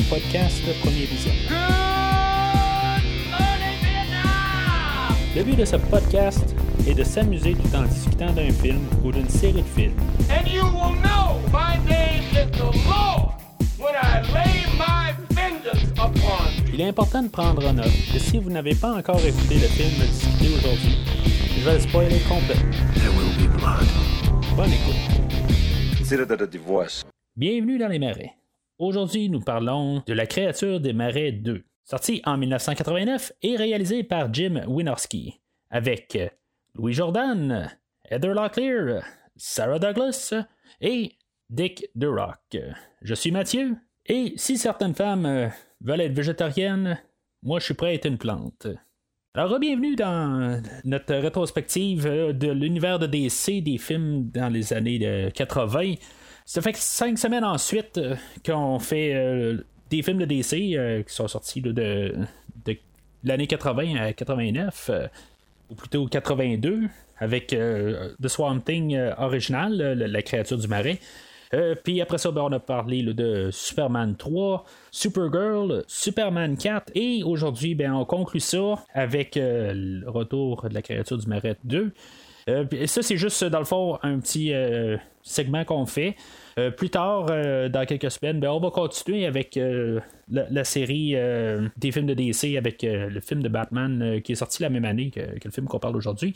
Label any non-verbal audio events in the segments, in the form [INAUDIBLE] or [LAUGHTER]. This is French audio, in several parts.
Au podcast Premier Vision. Le but de ce podcast est de s'amuser tout en discutant d'un film ou d'une série de films. And you will know my name is the Lord when I lay my vengeance upon you. Il est important de prendre en note que si vous n'avez pas encore écouté le film discuté aujourd'hui, je vais le spoiler complètement. There will be blood. Bonne écoute. Bienvenue dans les marais. Aujourd'hui, nous parlons de La créature des marais 2, sorti en 1989 et réalisé par Jim Wynorski, avec Louis Jordan, Heather Locklear, Sarah Douglas et Dick Durock. Je suis Mathieu, et si certaines femmes euh, veulent être végétariennes, moi je suis prêt à être une plante. Alors, bienvenue dans notre rétrospective euh, de l'univers de DC, des films dans les années euh, 80. Ça fait cinq semaines ensuite euh, qu'on fait euh, des films de DC euh, qui sont sortis de, l'année 80 à 89, euh, ou plutôt 82, avec The Swamp Thing original, la, créature du marais. Puis après ça, ben, on a parlé de Superman 3, Supergirl, Superman 4, et aujourd'hui, ben, on conclut ça avec le retour de la créature du marais 2. Euh, ça, c'est juste, dans le fond, un petit euh, segment qu'on fait. Euh, plus tard, dans quelques semaines, ben, on va continuer avec la, série des films de DC, avec le film de Batman qui est sorti la même année que, le film qu'on parle aujourd'hui.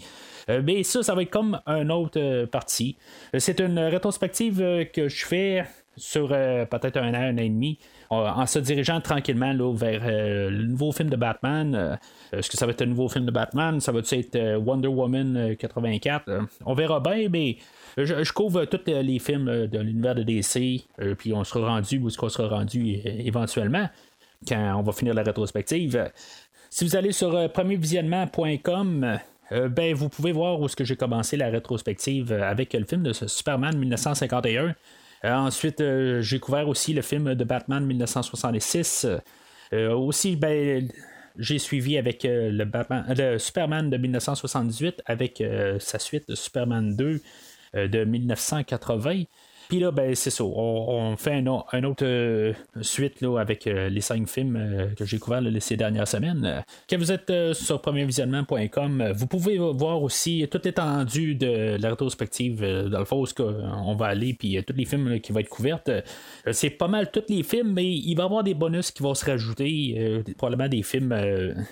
Mais ça, ça va être comme un autre partie. C'est une rétrospective que je fais sur euh, peut-être un an, un an et demi, en, se dirigeant tranquillement là, vers euh, le nouveau film de Batman. Euh, Est-ce que ça va être un nouveau film de Batman? Ça va être Wonder Woman euh, 84? Euh, on verra bien, mais je, couvre tous les films de l'univers de DC, puis on sera rendu où est-ce qu'on sera rendu éventuellement quand on va finir la rétrospective. Si vous allez sur premiervisionnement.com, ben, vous pouvez voir où est-ce que j'ai commencé la rétrospective avec le film de Superman 1951. Euh, ensuite, euh, j'ai couvert aussi le film de Batman 1966. Euh, aussi, ben, j'ai suivi avec le, Batman, le Superman de 1978 avec sa suite Superman 2 euh, de 1980. Puis là, ben, c'est ça. On, fait un, un autre euh, suite là, avec euh, les cinq films euh, que j'ai couverts ces dernières semaines. Quand vous êtes sur premiervisionnement.com, vous pouvez voir aussi toute l'étendue de la rétrospective dans le fond, où on va aller, puis tous les films qui vont être couverts. C'est pas mal tous les films, mais il va y avoir des bonus qui vont se rajouter. probablement des films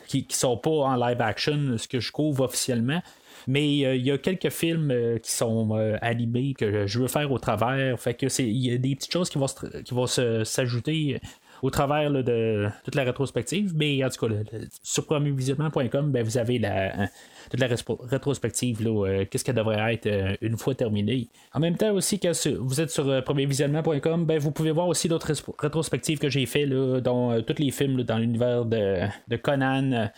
qui, qui sont pas en live action, ce que je couvre officiellement. Mais euh, il y a quelques films euh, qui sont euh, animés que je veux faire au travers. Fait que c'est il y a des petites choses qui vont qui vont s'ajouter au travers de toute la rétrospective. Mais en tout cas, sur premiervisionnement.com, ben, vous avez la, toute la rétrospective. là, Qu'est-ce qu'elle devrait être une fois terminée. En même temps aussi, su- vous êtes sur premiervisionnement.com, ben, vous pouvez voir aussi d'autres rétrospectives que j'ai fait, là, dont tous les films dans l'univers de, de Conan.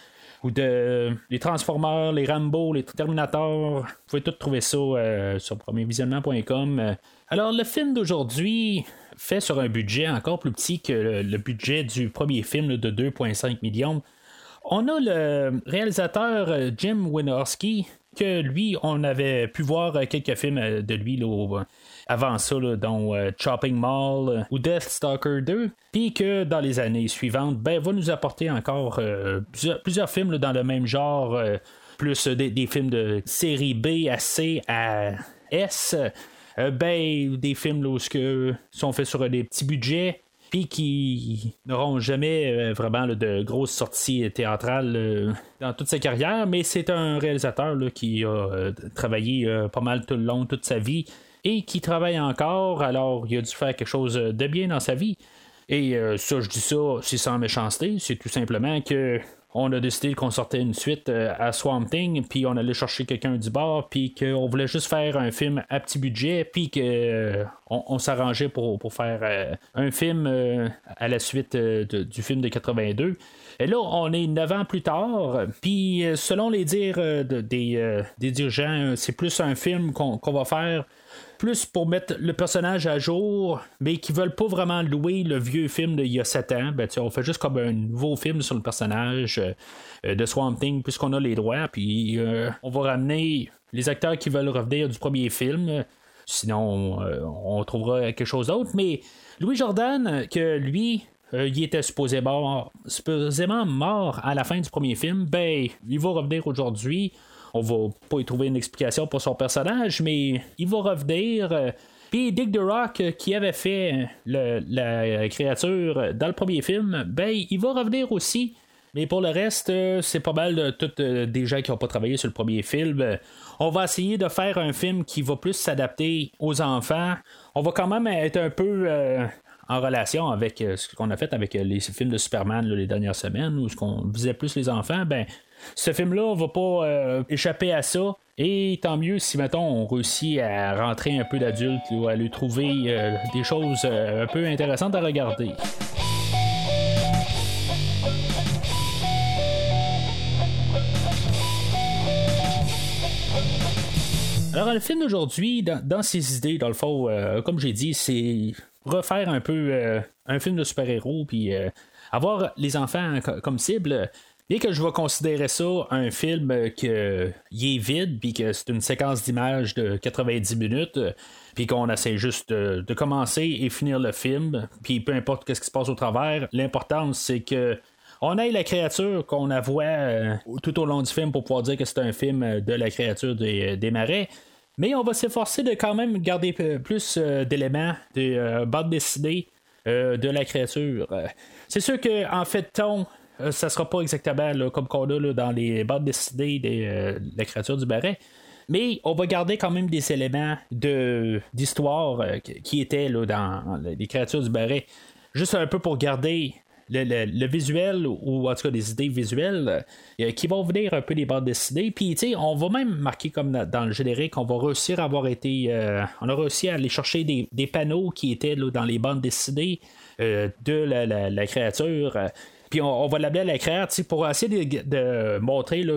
Euh, ou de les Transformers, les Rambo, les Terminators. Vous pouvez tout trouver ça euh, sur premiervisionnement.com. Euh, Alors, le film d'aujourd'hui fait sur un budget encore plus petit que le, budget du premier film de 2,5 millions. On a le réalisateur euh, Jim Wynorski, que lui, on avait pu voir euh, quelques films euh, de lui là, au- avant ça, là, dont euh, Chopping Mall euh, ou Deathstalker 2, puis que dans les années suivantes, ben, va nous apporter encore euh, plusieurs, films dans le même genre, euh, plus euh, des, films de série B à C à S. Euh, ben, des films là, où sont faits sur euh, des petits budgets, qui n'auront jamais euh, vraiment de grosses sorties théâtrales euh, dans toute sa carrière, mais c'est un réalisateur qui a euh, travaillé pas mal tout le long, toute sa vie, et qui travaille encore, alors il a dû faire quelque chose de bien dans sa vie. Et ça, je dis ça, c'est sans méchanceté, c'est tout simplement que on a décidé qu'on sortait une suite euh, à Swamp Thing, puis on allait chercher quelqu'un du bar, puis qu'on voulait juste faire un film à petit budget, puis qu'on on, on s'arrangeait pour, faire euh, un film euh, à la suite euh, du film de 82. Et là, on est neuf ans plus tard, puis euh, selon les dires euh, de- des, euh, dirigeants, euh, c'est plus un film qu'on va faire plus pour mettre le personnage à jour, mais qui veulent pas vraiment louer le vieux film d'il y a 7 ans. Ben, on fait juste comme un nouveau film sur le personnage euh, euh, de Swamp Thing, puisqu'on a les droits, puis euh, on va ramener les acteurs qui veulent revenir du premier film. Sinon, on trouvera quelque chose d'autre. Mais Louis Jordan, que lui, il était supposément, supposément mort à la fin du premier film, ben, il va revenir aujourd'hui. On va pas y trouver une explication pour son personnage, mais il va revenir. Puis Dick the Rock, qui avait fait la créature dans le premier film, ben, il va revenir aussi. Mais pour le reste, c'est pas mal de toutes des gens qui n'ont pas travaillé sur le premier film. On va essayer de faire un film qui va plus s'adapter aux enfants. On va quand même être un peu en relation avec ce qu'on a fait avec les films de Superman les dernières semaines, où ce qu'on visait plus les enfants. Ben, ce film-là va pas euh, échapper à ça. Et tant mieux si, mettons, on réussit à rentrer un peu d'adultes ou à lui trouver euh, des choses euh, un peu intéressantes à regarder. Alors, le film d'aujourd'hui, dans, ses idées, dans le fond, comme j'ai dit, c'est refaire un peu un film de super-héros, puis avoir les enfants comme cible. Bien que je vais considérer ça un film qui est vide, puis que c'est une séquence d'images de 90 minutes, puis qu'on essaie juste de, commencer et finir le film, puis peu importe ce qui se passe au travers, l'important c'est que on ait la créature qu'on a euh, tout au long du film pour pouvoir dire que c'est un film de la créature des, marais. Mais on va s'efforcer de quand même garder plus euh, d'éléments de euh, bande dessinée de la créature. C'est sûr que en fait, ton euh, ça sera pas exactement comme qu'on a dans les bandes dessinées de euh, la créature du barret. Mais on va garder quand même des éléments de, d'histoire euh, qui étaient là, dans les créatures du barret. Juste un peu pour garder le, visuel ou en tout cas des idées visuelles qui vont venir un peu des bandes dessinées. Puis, on va même marquer comme dans le générique, on va réussir à avoir été. on a réussi à aller chercher des, panneaux qui étaient dans les bandes dessinées de la créature puis on, va l'appeler la créature pour essayer de, montrer là,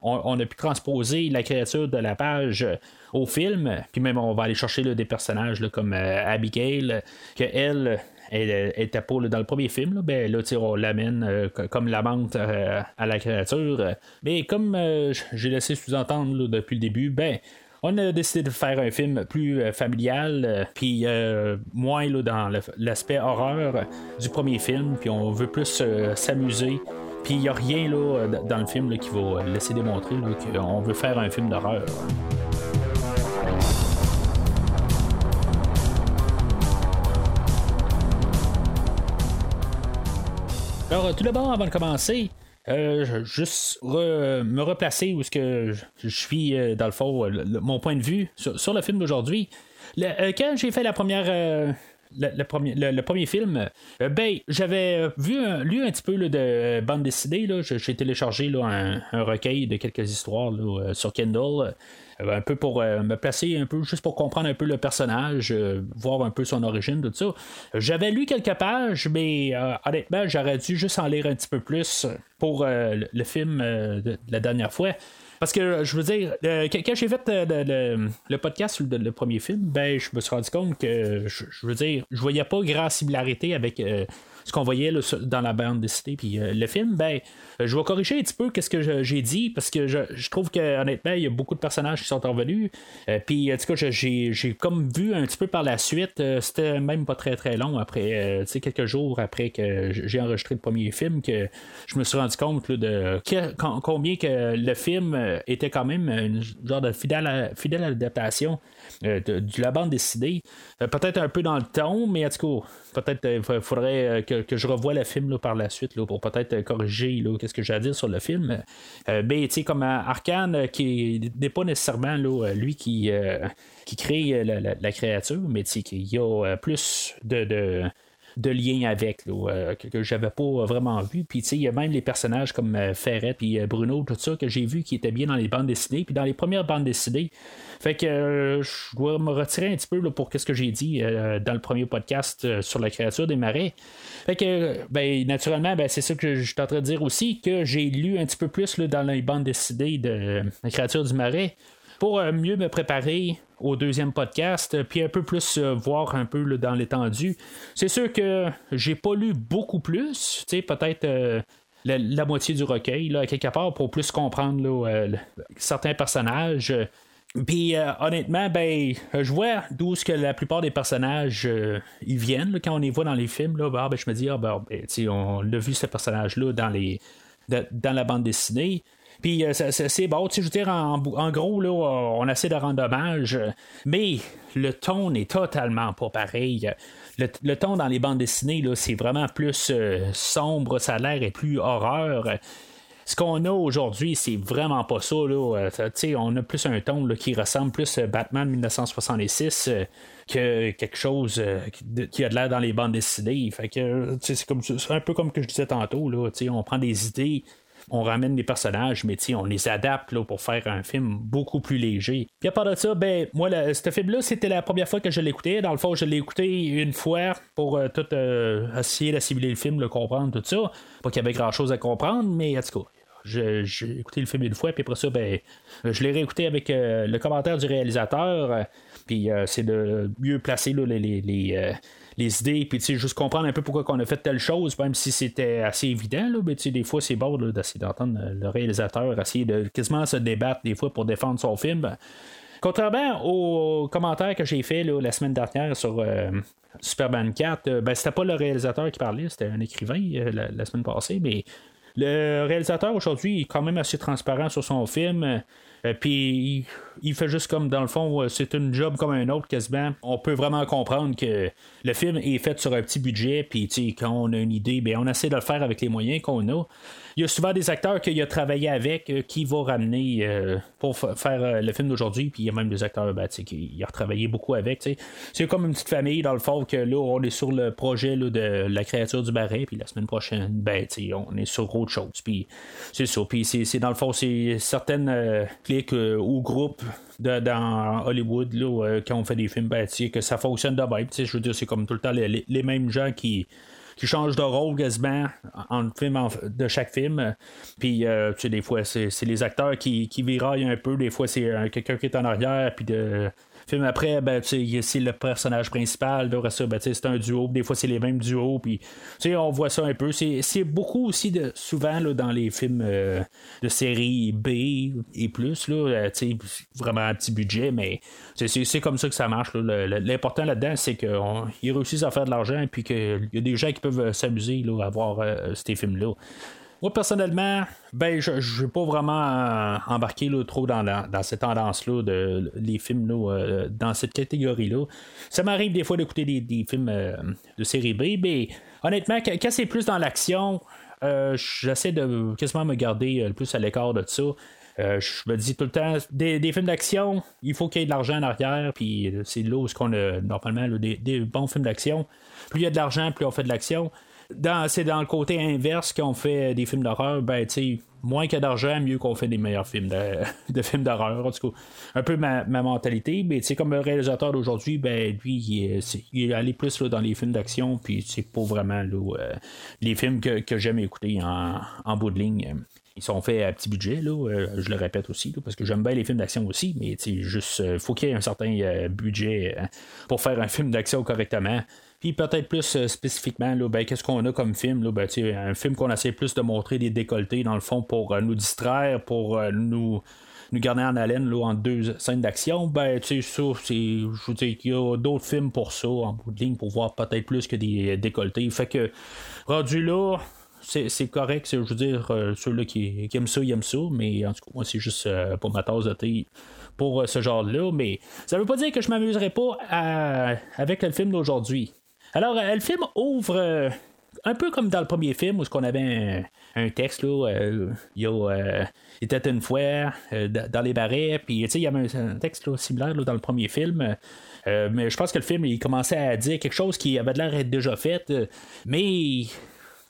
on, a pu transposer la créature de la page au film. Puis même on va aller chercher des personnages comme euh, Abigail, que elle, elle, était pas dans le premier film. ben, là on l'amène euh, comme la euh, à la créature. Mais comme j'ai laissé sous-entendre depuis le début, ben on a décidé de faire un film plus euh, familial, euh, puis euh, moins dans l'aspect horreur du premier film, puis on veut plus s'amuser. Puis il n'y a rien là, dans le film qui va laisser démontrer qu'on veut faire un film d'horreur. Alors, tout d'abord, avant de commencer, euh, juste me replacer où ce que je, suis euh, dans le fond, mon point de vue sur, le film d'aujourd'hui. Euh, quand j'ai fait la première le, premier, film, ben, j'avais vu lu un petit peu de bande dessinée. J'ai téléchargé un, recueil de quelques histoires sur Kindle. Euh, un peu pour euh, me placer un peu, juste pour comprendre un peu le personnage, euh, voir un peu son origine, tout ça. J'avais lu quelques pages, mais honnêtement, j'aurais dû juste en lire un petit peu plus pour le, film de, la dernière fois. Parce que je veux dire, quand j'ai fait le, podcast sur le, premier film, ben je me suis rendu compte que je, veux dire, je voyais pas grand similarité avec ce qu'on voyait dans la bande dessinée puis le film, ben je vais corriger un petit peu ce que j'ai dit parce que je, trouve que honnêtement, il y a beaucoup de personnages qui sont revenus. Euh, puis en tout cas, j'ai, comme vu un petit peu par la suite, euh, c'était même pas très très long après, tu sais, quelques jours après que j'ai enregistré le premier film, que je me suis rendu compte de combien que le film était quand même une genre de fidèle, fidèle adaptation de, la bande dessinée. peut-être un peu dans le ton, mais en tout cas, peut-être faudrait que, je revoie le film par la suite là, pour peut-être corriger là, ce que j'ai à dire sur le film. Euh, ben, tu sais, comme Arkane, euh, qui n'est pas nécessairement lui qui, euh, qui crée la, créature, mais tu sais, qu'il y a plus de lien avec, là, que, que j'avais pas vraiment vu. Puis, il y a même les personnages comme Ferret et Bruno, tout ça, que j'ai vu qui étaient bien dans les bandes dessinées. Puis, dans les premières bandes dessinées, fait que je dois me retirer un petit peu pour ce que j'ai dit dans le premier podcast sur la créature des marais. Fait que, ben, naturellement, ben, c'est ça que je suis en train de dire aussi, que j'ai lu un petit peu plus là, dans les bandes dessinées de La créature du marais pour euh, mieux me préparer au deuxième podcast, puis un peu plus euh, voir un peu dans l'étendue. C'est sûr que j'ai pas lu beaucoup plus, peut-être euh, la, moitié du recueil, là, quelque part, pour plus comprendre certains personnages Puis honnêtement, ben, je vois d'où que la plupart des personnages ils viennent quand on les voit dans les films. Là, ben, je me dis, ah, ben, ben on l'a vu ce personnage-là dans dans la bande dessinée. Puis euh, c'est bon, tu sais, je veux dire, en, gros, là, on essaie de rendre hommage, mais le ton n'est totalement pas pareil. Le, ton dans les bandes dessinées, là, c'est vraiment plus euh, sombre, ça a l'air et plus horreur. Ce qu'on a aujourd'hui, c'est vraiment pas ça. Là. Euh, on a plus un ton qui ressemble plus à Batman 1966 que quelque chose qui a de l'air dans les bandes dessinées. Fait que c'est comme c'est un peu comme que je disais tantôt. Là, on prend des idées on ramène les personnages, mais on les adapte là, pour faire un film beaucoup plus léger. Puis à part de ça, ben, moi, ce film-là, c'était la première fois que je l'écoutais. Dans le fond, je l'ai écouté une fois pour euh, tout euh, essayer d'assimiler le film, le comprendre, tout ça. Pas qu'il y avait grand-chose à comprendre, mais en tout cas, j'ai écouté le film une fois, puis après ça, ben, je l'ai réécouté avec euh, le commentaire du réalisateur. puis c'est de mieux placer les, les, les idées, puis juste comprendre un peu pourquoi on a fait telle chose, même si c'était assez évident. Là, mais des fois, c'est bon d'essayer d'entendre le réalisateur essayer de quasiment se débattre des fois pour défendre son film. Contrairement aux commentaires que j'ai fait la semaine dernière sur euh, Superman 4, euh, ben, c'était pas le réalisateur qui parlait, c'était un écrivain euh, la, semaine passée, mais le réalisateur aujourd'hui est quand même assez transparent sur son film. Puis il fait juste comme dans le fond, c'est une job comme un autre quasiment. On peut vraiment comprendre que le film est fait sur un petit budget, puis quand on a une idée, ben, on essaie de le faire avec les moyens qu'on a. Il y a souvent des acteurs qu'il a travaillé avec euh, qui vont ramener euh, pour faire euh, le film d'aujourd'hui, puis il y a même des acteurs ben, qui a travaillé beaucoup avec. C'est comme une petite famille, dans le fond, que là, on est sur le projet de la créature du barret, puis la semaine prochaine, ben, on est sur autre chose. Puis c'est ça. Puis c'est dans le fond, c'est certaines clics ou groupes dans Hollywood, là, quand on fait des films, que ça fonctionne de même. Je veux dire, c'est comme tout le temps les, mêmes gens qui, qui changent de rôle quasiment en film de chaque film. Puis, euh, des fois, c'est les acteurs qui, qui viraillent un peu. Des fois, c'est euh, quelqu'un qui est en arrière, puis de film après, ben, c'est le personnage principal. Ça, ben, c'est un duo. Des fois, c'est les mêmes duos. Puis, on voit ça un peu. C'est beaucoup aussi de, souvent là, dans les films euh, de série B et plus. Là, euh, vraiment un petit budget, mais c'est comme ça que ça marche. L'important là-dedans, c'est qu'ils réussissent à faire de l'argent et qu'il y a des gens qui peuvent s'amuser à voir euh, ces films-là. Moi, personnellement, ben, je ne vais pas vraiment euh, embarquer trop dans, dans cette tendance-là, de les films euh, dans cette catégorie-là. Ça m'arrive des fois d'écouter des, films euh, de série mais honnêtement, quand c'est plus dans l'action, j'essaie de quasiment me garder le plus à l'écart de ça. je me dis tout le temps, des, films d'action, il faut qu'il y ait de l'argent en arrière, puis c'est là où qu'on a normalement des, bons films d'action. Plus il y a de l'argent, plus on fait de l'action c'est dans le côté inverse qu'on fait des films d'horreur, ben, tu moins a d'argent, mieux qu'on fait des meilleurs films de, [LAUGHS] films d'horreur. En tout cas, un peu ma, mentalité. Mais c'est comme le réalisateur d'aujourd'hui, ben lui, il est, allé plus dans les films d'action, puis c'est pas vraiment euh, les films que, j'aime écouter en, bout de ligne. Ils sont faits à petit budget, euh, je le répète aussi, parce que j'aime bien les films d'action aussi, mais juste, euh, faut qu'il y ait un certain budget pour faire un film d'action correctement. Puis peut-être plus euh, spécifiquement, ben, qu'est-ce qu'on a comme film? Là, ben, un film qu'on essaie plus de montrer des décolletés, dans le fond, pour euh, nous distraire, pour euh, nous nous garder en haleine là, en deux scènes d'action, ben, tu sais, ça. Je veux dire qu'il y a d'autres films pour ça, en bout de ligne, pour voir peut-être plus que des décolletés. Fait que, rendu là, c'est correct, je veux dire, ceux-là qui, aiment ça, ils aiment ça, mais en tout cas, moi, c'est juste pour ma tasse de thé pour ce genre-là, mais ça veut pas dire que je m'amuserai pas avec le film d'aujourd'hui. Alors, euh, le film ouvre euh, un peu comme dans le premier film où on avait un, texte là, euh, il était une fois dans les barrets, puis il y avait un, texte similaire dans le premier film. mais je pense que le film il commençait à dire quelque chose qui avait l'air d'être déjà fait, mais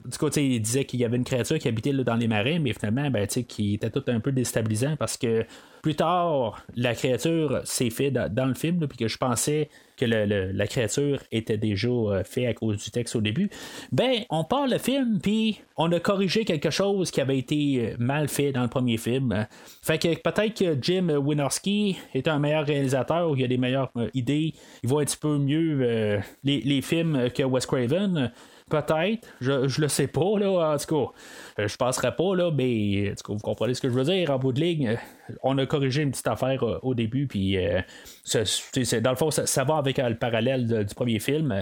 du coup, il disait qu'il y avait une créature qui habitait dans les marais, mais finalement, ben, qui était tout un peu déstabilisant parce que plus tard, la créature s'est fait dans, le film, puis que je pensais que la créature était déjà euh, fait à cause du texte au début. Ben, on parle le film, puis on a corrigé quelque chose qui avait été euh, mal fait dans le premier film. Fait que peut-être que Jim Wynorski est un meilleur réalisateur, il a des meilleures euh, idées, il voit un petit peu mieux les, les, films que Wes Craven. Peut-être, je, je le sais pas, là, en tout cas. Euh, je passerai pas, là, mais en tout cas, vous comprenez ce que je veux dire. En bout de ligne, on a corrigé une petite affaire au début, puis dans le fond, ça, va avec le parallèle du premier film.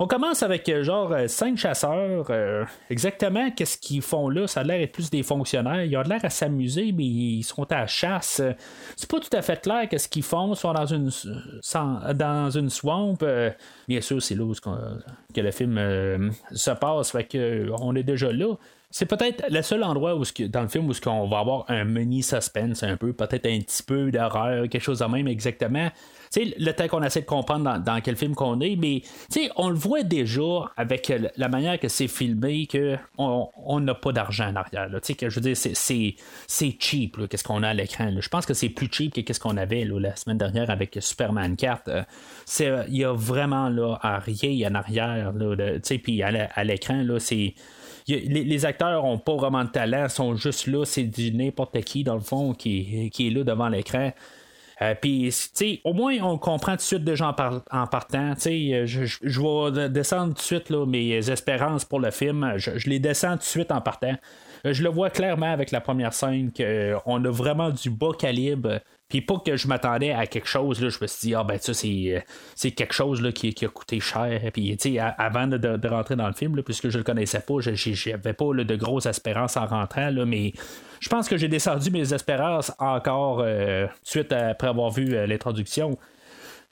On commence avec euh, genre euh, cinq chasseurs. Euh, exactement qu'est-ce qu'ils font là? Ça a l'air d'être plus des fonctionnaires. Ils ont l'air à s'amuser, mais ils sont à la chasse. C'est pas tout à fait clair qu'est-ce qu'ils font. Ils sont dans une, dans une swamp. bien sûr, c'est là où que le film se passe. Fait que on est déjà là. C'est peut-être le seul endroit où, dans le film où on va avoir un mini suspense un peu, peut-être un petit peu d'horreur, quelque chose de même exactement. sais, le temps qu'on essaie de comprendre dans, quel film qu'on est, mais on le voit déjà avec la manière que c'est filmé qu'on n'a pas d'argent en arrière. Que, je veux dire, c'est cheap, qu'est-ce qu'on a à l'écran. Je pense que c'est plus cheap que ce qu'on avait la semaine dernière avec Superman 4. Euh, il y a vraiment là, rien en arrière. Puis à l'écran, c'est les, acteurs ont pas vraiment de talent, sont juste là, c'est du n'importe qui, dans le fond, qui, est là devant l'écran. Euh, Puis, au moins, on comprend tout de suite déjà en, en partant. Je, je, je vais descendre tout de suite mes espérances pour le film. Je, les descends tout de suite en partant. Euh, je le vois clairement avec la première scène qu'on a vraiment du bas calibre. Puis pas que je m'attendais à quelque chose, là, je me suis dit, ah ben ça, c'est, euh, quelque chose là, qui, a coûté cher. Puis, avant de, rentrer dans le film, puisque je le connaissais pas, j'avais pas de grosses espérances en rentrant, là, mais je pense que j'ai descendu mes espérances encore euh, suite après avoir vu l'introduction.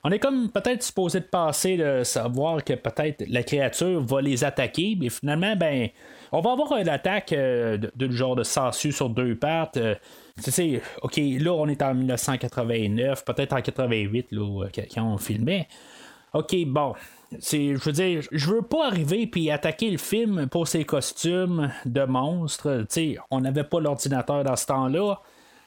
On est comme peut-être supposé de passer de savoir que peut-être la créature va les attaquer, mais finalement, ben, on va avoir une attaque euh, de, genre de sangsue sur deux pattes. Euh, tu sais, ok, là on est en 1989, peut-être en 88 là, quand on filmait. Ok, bon, c'est, je veux dire, je veux pas arriver puis attaquer le film pour ses costumes de monstres. Tu sais, on n'avait pas l'ordinateur dans ce temps-là.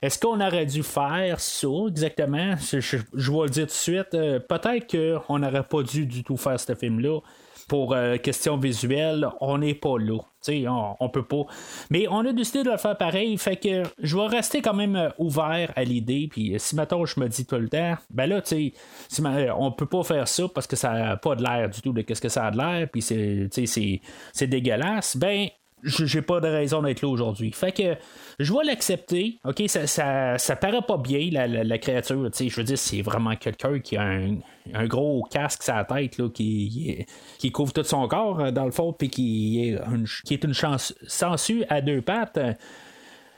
Est-ce qu'on aurait dû faire ça exactement? Je, vais le dire tout de suite. Euh, peut-être qu'on n'aurait pas dû du tout faire ce film-là. Pour euh, question visuelle, on n'est pas là. On, on peut pas. Mais on a décidé de le faire pareil. Fait que je vais rester quand même euh, ouvert à l'idée. Puis si maintenant je me dis tout le temps, ben là, tu sais, on peut pas faire ça parce que ça n'a pas de l'air du tout qu'est-ce que ça a de l'air. Puis c'est dégueulasse. Ben, j'ai pas de raison d'être là aujourd'hui. Fait que je vais l'accepter. OK, ça, ça, paraît pas bien, la, créature. Je veux dire, c'est vraiment quelqu'un qui a un, gros casque sur la tête là, qui, qui couvre tout son corps, euh, dans le fond, puis qui est une, qui est une chance, sangsue à deux pattes.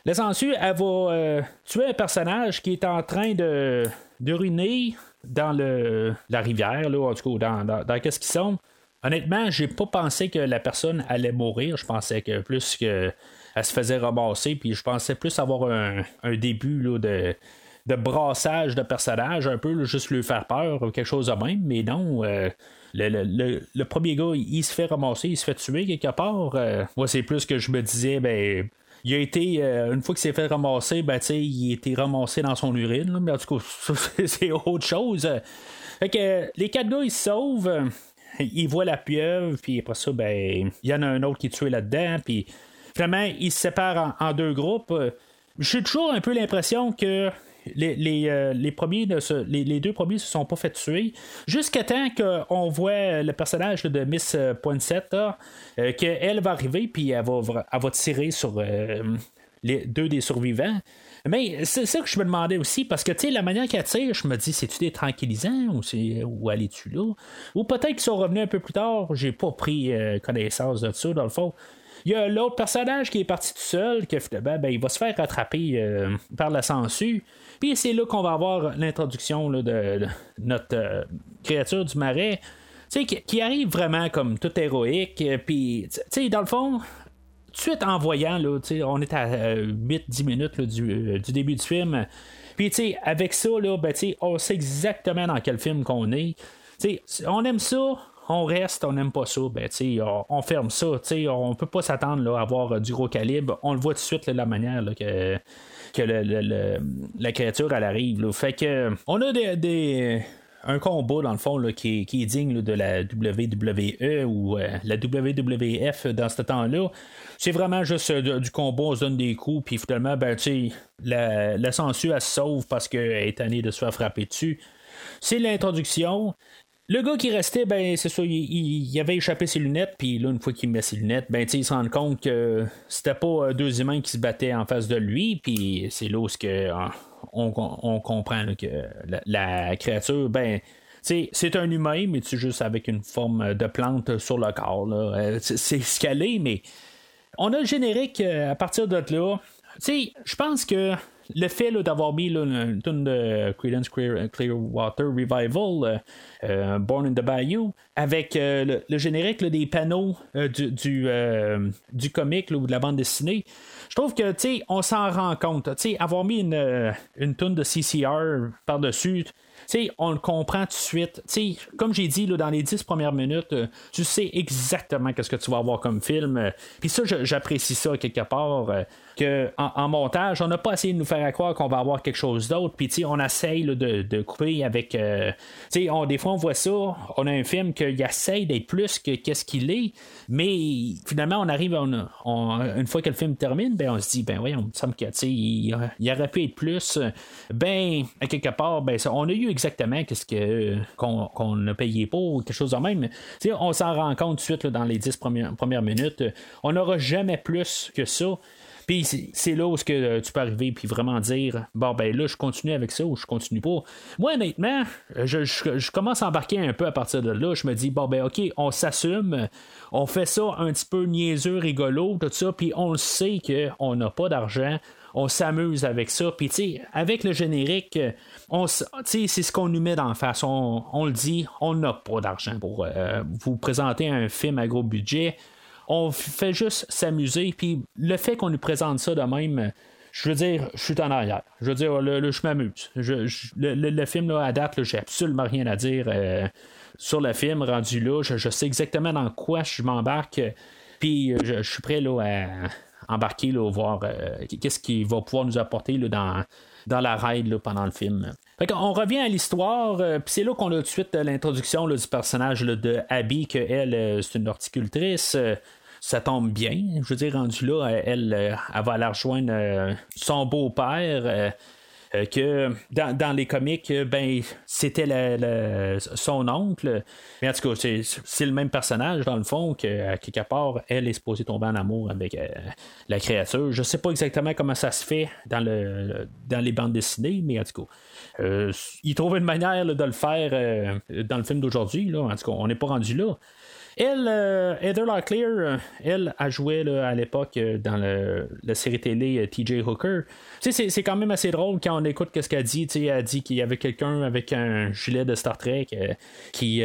La sangsue, elle va euh, tuer un personnage qui est en train de, ruiner dans le, la rivière, là, en tout cas, dans, dans, dans qu'est-ce qu'ils sont. Honnêtement, j'ai pas pensé que la personne allait mourir. Je pensais que plus que elle se faisait ramasser, puis je pensais plus avoir un, début de, brassage de personnages, un peu juste lui faire peur, ou quelque chose de même, mais non. Euh, le, premier gars, il, se fait ramasser, il se fait tuer quelque part. Euh, moi, c'est plus que je me disais, ben. Il a été, euh, une fois qu'il s'est fait ramasser, ben, il a été ramassé dans son urine, mais en tout cas, [LAUGHS] c'est autre chose. Fait que les quatre gars, ils se sauvent [LAUGHS] il voit la pieuvre, puis après ça, ben, il y en a un autre qui est tué là-dedans, puis finalement, ils se séparent en, deux groupes. J'ai toujours un peu l'impression que les, les, euh, premiers les, deux premiers se sont pas fait tuer jusqu'à temps qu'on voit le personnage de Miss Poinsett euh, qu'elle va arriver puis elle va, elle va tirer sur euh, les deux des survivants mais c'est ça que je me demandais aussi, parce que, tu sais, la manière qu'elle tire, je me dis, c'est-tu des tranquillisants ou, ou elle est-tu là? Ou peut-être qu'ils sont revenus un peu plus tard, j'ai pas pris euh, connaissance de ça, dans le fond. Il y a l'autre personnage qui est parti tout seul, que finalement, ben, il va se faire rattraper euh, par la censure. Puis c'est là qu'on va avoir l'introduction de, notre euh, créature du marais. Qui, qui, arrive vraiment comme tout héroïque. Puis, tu sais, dans le fond, tout de suite en voyant, là, on est à 8-10 minutes euh, du, début du film. Puis, avec ça, là, ben, on sait exactement dans quel film qu'on est. on aime ça, on reste, on n'aime pas ça, ben, on, ferme ça. On peut pas s'attendre à avoir du gros calibre. On le voit tout de suite, la manière que, que la créature arrive. Fait que, on a des un combat, dans le fond, qui, est, digne de la WWE ou euh, la WWF dans ce temps-là. C'est vraiment juste euh, du combat, on se donne des coups, puis finalement, ben, la, la censure, elle se sauve parce qu'elle est tannée de se faire frapper dessus. C'est l'introduction. Le gars qui restait, ben c'est ça, il, avait échappé ses lunettes, puis là, une fois qu'il met ses lunettes, ben il se rend compte que c'était pas euh, deux humains qui se battaient en face de lui, puis c'est là où que, on, comprend que la, créature, ben. C'est un humain, mais c'est juste avec une forme de plante sur le corps. C'est ce qu'elle est, mais on a le générique à partir de là. Je pense que le fait d'avoir mis une tune de Creedence Clearwater Revival, euh, euh, Born in the Bayou, avec euh, le, générique des panneaux du, du, comic ou de la bande dessinée, je trouve que, tu on s'en rend compte. Tu avoir mis une, une tune de CCR par-dessus, on le comprend tout de suite. comme j'ai dit là, dans les dix premières minutes, euh, tu sais exactement ce que tu vas avoir comme film. Puis ça, j'apprécie ça quelque part. Euh, que en, montage, on n'a pas essayé de nous faire croire qu'on va avoir quelque chose d'autre. Puis on essaye de, couper avec. Euh, on, des fois, on voit ça. On a un film qui essaye d'être plus que qu'est-ce qu'il est. Mais finalement, on arrive. une fois que le film termine, ben, on se dit, ben oui, on me semble qu'il il, il aurait pu être plus. Ben, à quelque part, ben, on a eu exactement qu'est-ce que qu'on a payé pour, quelque chose de même. on s'en rend compte tout de suite dans les dix premières, premières minutes. On n'aura jamais plus que ça. Puis c'est là où euh, tu peux arriver puis vraiment dire bon ben là je continue avec ça ou je continue pas. Moi honnêtement, je, commence à embarquer un peu à partir de là. Je me dis bon ben ok, on s'assume, on fait ça un petit peu niaiseux, rigolo, tout ça, puis on sait qu'on n'a pas d'argent on s'amuse avec ça. Puis, tu avec le générique, on, c'est ce qu'on nous met dans face. On, le dit, on n'a pas d'argent pour euh, vous présenter un film à gros budget. On fait juste s'amuser. Puis, le fait qu'on nous présente ça de même, je veux dire, je suis en arrière. Je veux dire, le, je m'amuse. le, film, là, à date, j'ai absolument rien à dire euh, sur le film rendu là. Je, sais exactement dans quoi je m'embarque. Puis, je, suis prêt là, à embarquer, là, voir euh, qu'est-ce qu'il va pouvoir nous apporter dans, dans la ride pendant le film. on revient à l'histoire, euh, puis c'est là qu'on a tout de suite euh, l'introduction du personnage de Abby, que elle, c'est une horticultrice. ça tombe bien. Je veux dire, rendu là, elle, elle va aller rejoindre son beau-père. Euh, que dans, les comics, euh, ben, c'était son oncle. Mais en tout cas, c'est le même personnage, dans le fond, que quelque part, elle est supposée tomber en amour avec euh, la créature. Je sais pas exactement comment ça se fait dans, le, dans les bandes dessinées, mais en tout cas. il trouve une manière de le faire dans le film d'aujourd'hui. En tout cas, on n'est pas rendu là. Elle, euh, Heather Locklear, euh, elle a joué à l'époque euh, dans la série télé TJ Hooker. C'est quand même assez drôle quand on écoute ce qu'elle dit. Elle a dit qu'il y avait quelqu'un avec un gilet de Star Trek qui,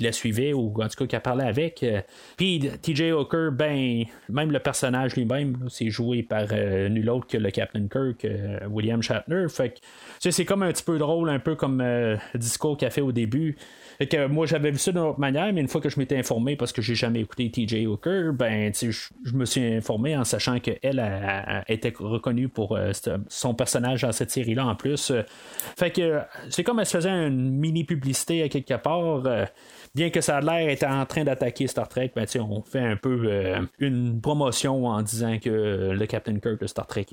la suivait ou en tout cas qui parlait avec. Puis TJ Hooker, ben, même le personnage lui-même, c'est joué par nul autre que le Captain Kirk, William Shatner. Fait c'est comme un petit peu drôle, un peu comme le discours qu'il a fait au début que moi, j'avais vu ça d'une autre manière, mais une fois que je m'étais informé, parce que j'ai jamais écouté TJ Hooker, ben, je, je me suis informé en sachant qu'elle était reconnue pour euh, son personnage dans cette série-là en plus. fait que c'est comme elle se faisait une mini publicité à quelque part. Euh, bien que ça a l'air être en train d'attaquer Star Trek, ben, on fait un peu euh, une promotion en disant que le Captain Kirk de Star Trek,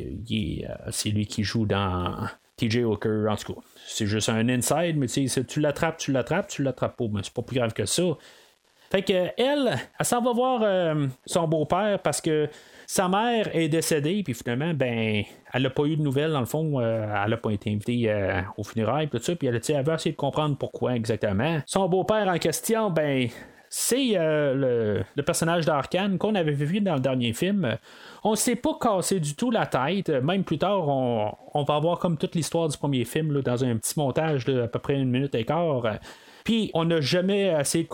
c'est lui qui joue dans TJ Hooker, en tout cas c'est juste un inside, mais tu l'attrapes, tu l'attrapes, tu l'attrapes pas. Mais c'est pas plus grave que ça. Fait que elle, elle s'en va voir euh, son beau-père parce que sa mère est décédée, puis finalement, ben, elle n'a pas eu de nouvelles, dans le fond, euh, elle n'a pas été invitée euh, au funérailles, tout ça, puis elle, elle veut essayer de comprendre pourquoi exactement. Son beau-père en question, ben, c'est le, personnage d'Arkane qu'on avait vu dans le dernier film. On ne s'est pas cassé du tout la tête. Même plus tard, on, va avoir comme toute l'histoire du premier film dans un petit montage de à peu près une minute et quart. Puis on n'a jamais essayé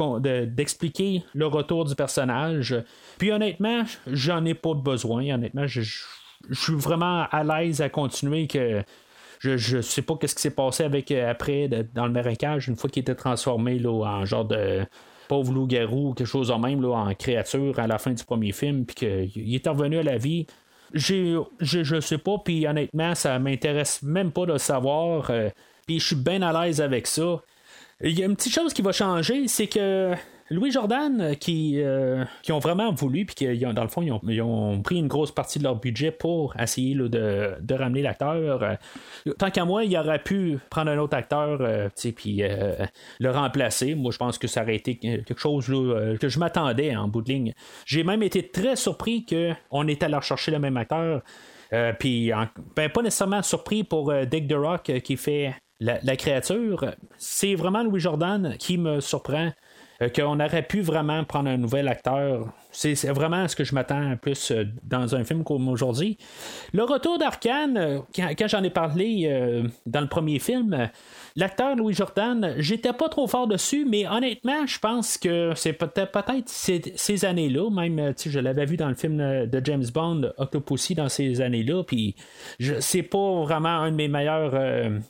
d'expliquer le retour du personnage. Puis honnêtement, j'en ai pas besoin. Honnêtement, je, suis vraiment à l'aise à continuer que je, ne sais pas qu'est-ce qui s'est passé avec euh, après dans le marécage une fois qu'il était transformé là, en genre de pauvre loup-garou, quelque chose de même, là, en créature à la fin du premier film, puis qu'il est revenu à la vie. J'ai, je, sais pas, puis honnêtement, ça m'intéresse même pas de le savoir, euh, puis je suis bien à l'aise avec ça. Il y a une petite chose qui va changer, c'est que Louis Jordan, euh, qui, euh, qui ont vraiment voulu, puis qui, dans le fond, ils ont, pris une grosse partie de leur budget pour essayer de, ramener l'acteur. Euh, tant qu'à moi, il aurait pu prendre un autre acteur, puis le remplacer. Moi, je pense que ça aurait été quelque chose que je m'attendais en bout de ligne. J'ai même été très surpris qu'on est allé rechercher le même acteur. puis ben, pas nécessairement surpris pour Dick The Rock qui fait la, la créature. C'est vraiment Louis Jordan qui me surprend. Qu'on aurait pu vraiment prendre un nouvel acteur c'est vraiment ce que je m'attends plus euh, dans un film comme aujourd'hui. Le retour d'Arkane, euh, quand, j'en ai parlé euh, dans le premier film, l'acteur Louis Jordan, j'étais pas trop fort dessus, mais honnêtement, je pense que c'est peut-être peut-être ces, années-là, même je l'avais vu dans le film de James Bond, Octopussy, dans ces années-là, puis c'est pas vraiment un de mes meilleurs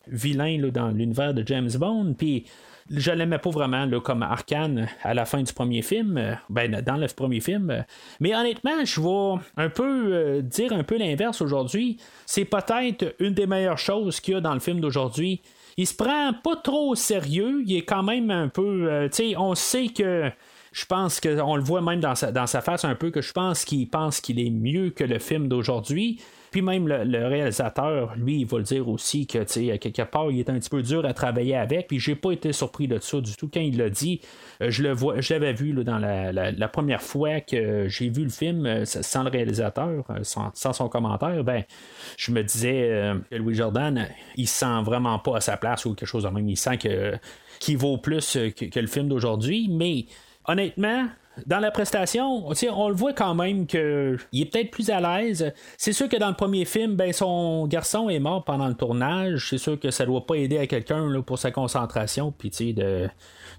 vilains dans l'univers de James Bond, puis je l'aimais pas vraiment comme Arkane à la fin du premier film, euh, ben, dans le premier film. Mais honnêtement, je vais un peu euh, dire un peu l'inverse aujourd'hui. C'est peut-être une des meilleures choses qu'il y a dans le film d'aujourd'hui. Il se prend pas trop au sérieux, il est quand même un peu. Euh, on sait que je pense qu'on le voit même dans sa, face un peu, que je pense qu'il pense qu'il est mieux que le film d'aujourd'hui. Puis même le, réalisateur, lui, il va le dire aussi que, tu sais, quelque part, il est un petit peu dur à travailler avec. Puis j'ai pas été surpris de ça du tout. Quand il l'a dit, euh, je le vois, l'avais vu dans la, première fois que j'ai vu le film euh, sans le réalisateur, euh, sans, son commentaire, ben, je me disais que Louis Jordan, il sent vraiment pas à sa place ou quelque chose de même. Il sent que qu'il vaut plus que le film d'aujourd'hui. Mais honnêtement, dans la prestation, on le voit quand même qu'il est peut-être plus à l'aise. C'est sûr que dans le premier film, ben, son garçon est mort pendant le tournage. C'est sûr que ça doit pas aider à quelqu'un pour sa concentration. Puis de,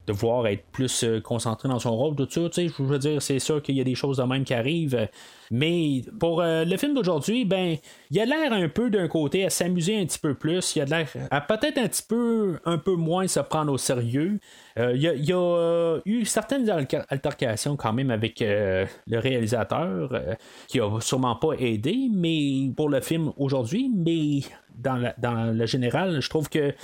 de vouloir être plus euh, concentré dans son rôle, tout ça. Je veux dire, c'est sûr qu'il y a des choses de même qui arrivent. Mais pour euh, le film d'aujourd'hui, ben, il a l'air un peu d'un côté à s'amuser un petit peu plus. Il a l'air à peut-être un petit peu, un peu moins se prendre au sérieux. Euh, il, y a, eu certaines altercations quand même avec le réalisateur qui a sûrement pas aidé, mais pour le film aujourd'hui, mais dans, dans le général, je trouve que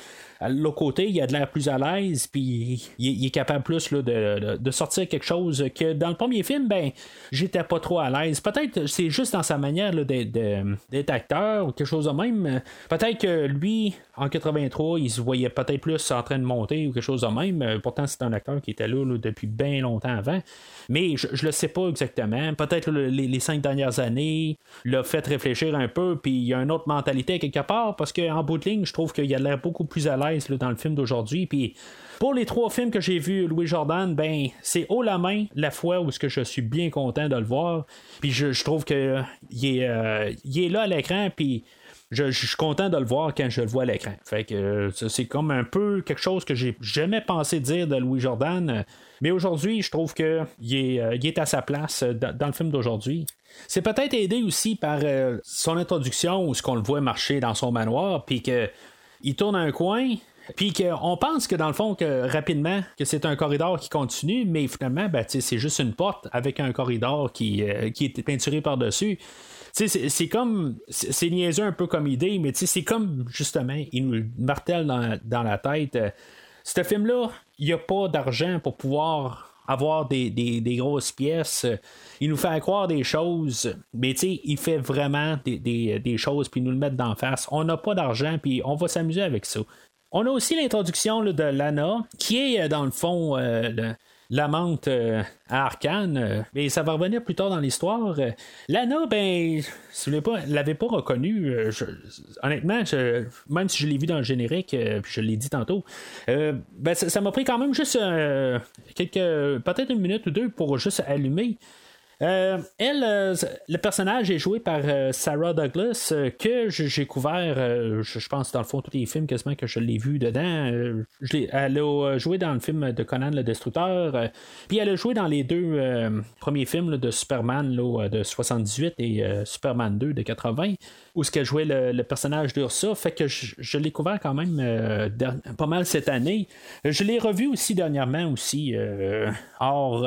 l'autre côté, il a de l'air plus à l'aise, puis il, est capable plus de, sortir quelque chose que dans le premier film, ben, j'étais pas trop à l'aise. Peut-être c'est juste dans sa manière d'être acteur ou quelque chose de même. Peut-être que lui, en 83, il se voyait peut-être plus en train de monter ou quelque chose de même. Pourtant, c'est un acteur qui était là, depuis bien longtemps avant. Mais je, je le sais pas exactement. Peut-être les, cinq dernières années l'a fait réfléchir un peu, puis il y a une autre mentalité quelque part, parce qu'en bout de ligne, je trouve qu'il a l'air beaucoup plus à l'aise dans le film d'aujourd'hui. Puis pour les trois films que j'ai vus, Louis Jordan, ben c'est haut la main la fois où ce que je suis bien content de le voir. Puis je, trouve que il est, euh, il est là à l'écran, puis je, suis content de le voir quand je le vois à l'écran. Fait que euh, c'est comme un peu quelque chose que j'ai jamais pensé dire de Louis Jordan. Mais aujourd'hui, je trouve qu'il est, euh, est à sa place dans, le film d'aujourd'hui. C'est peut-être aidé aussi par son introduction où ce qu'on le voit marcher dans son manoir, puis que il tourne un coin, puis qu'on pense que dans le fond, que rapidement, que c'est un corridor qui continue, mais finalement, ben, c'est juste une porte avec un corridor qui, euh, qui est peinturé par-dessus. C'est comme. C'est niaiseux un peu comme idée, mais c'est comme justement, il nous martèle dans, la tête. Euh, ce film-là, il n'y a pas d'argent pour pouvoir avoir des, grosses pièces. Il nous fait croire des choses, mais tu sais, il fait vraiment des, choses, puis nous le mettre d'en face. On n'a pas d'argent, puis on va s'amuser avec ça. On a aussi l'introduction de Lana, qui est euh, dans le fond euh, l'amante euh, à Arkane, mais ça va revenir plus tard dans l'histoire. Lana, ben, si vous ne l'avez pas reconnue, honnêtement, même si je l'ai vu dans le générique, puis je l'ai dit tantôt, ben, ça m'a pris quand même juste quelques, peut-être une minute ou deux pour juste allumer. Euh, elle, euh, le personnage est joué par euh, Sarah Douglas, que j'ai couvert, je, pense, dans le fond, tous les films quasiment que je l'ai vu dedans. Elle a joué dans le film de Conan le Destructeur, puis elle a joué dans les deux premiers films de Superman de 78 et Superman 2 de 80 où ce qu'elle jouait le, personnage d'Ursa. Fait que je, l'ai couvert quand même pas mal cette année. Je l'ai revu aussi dernièrement aussi hors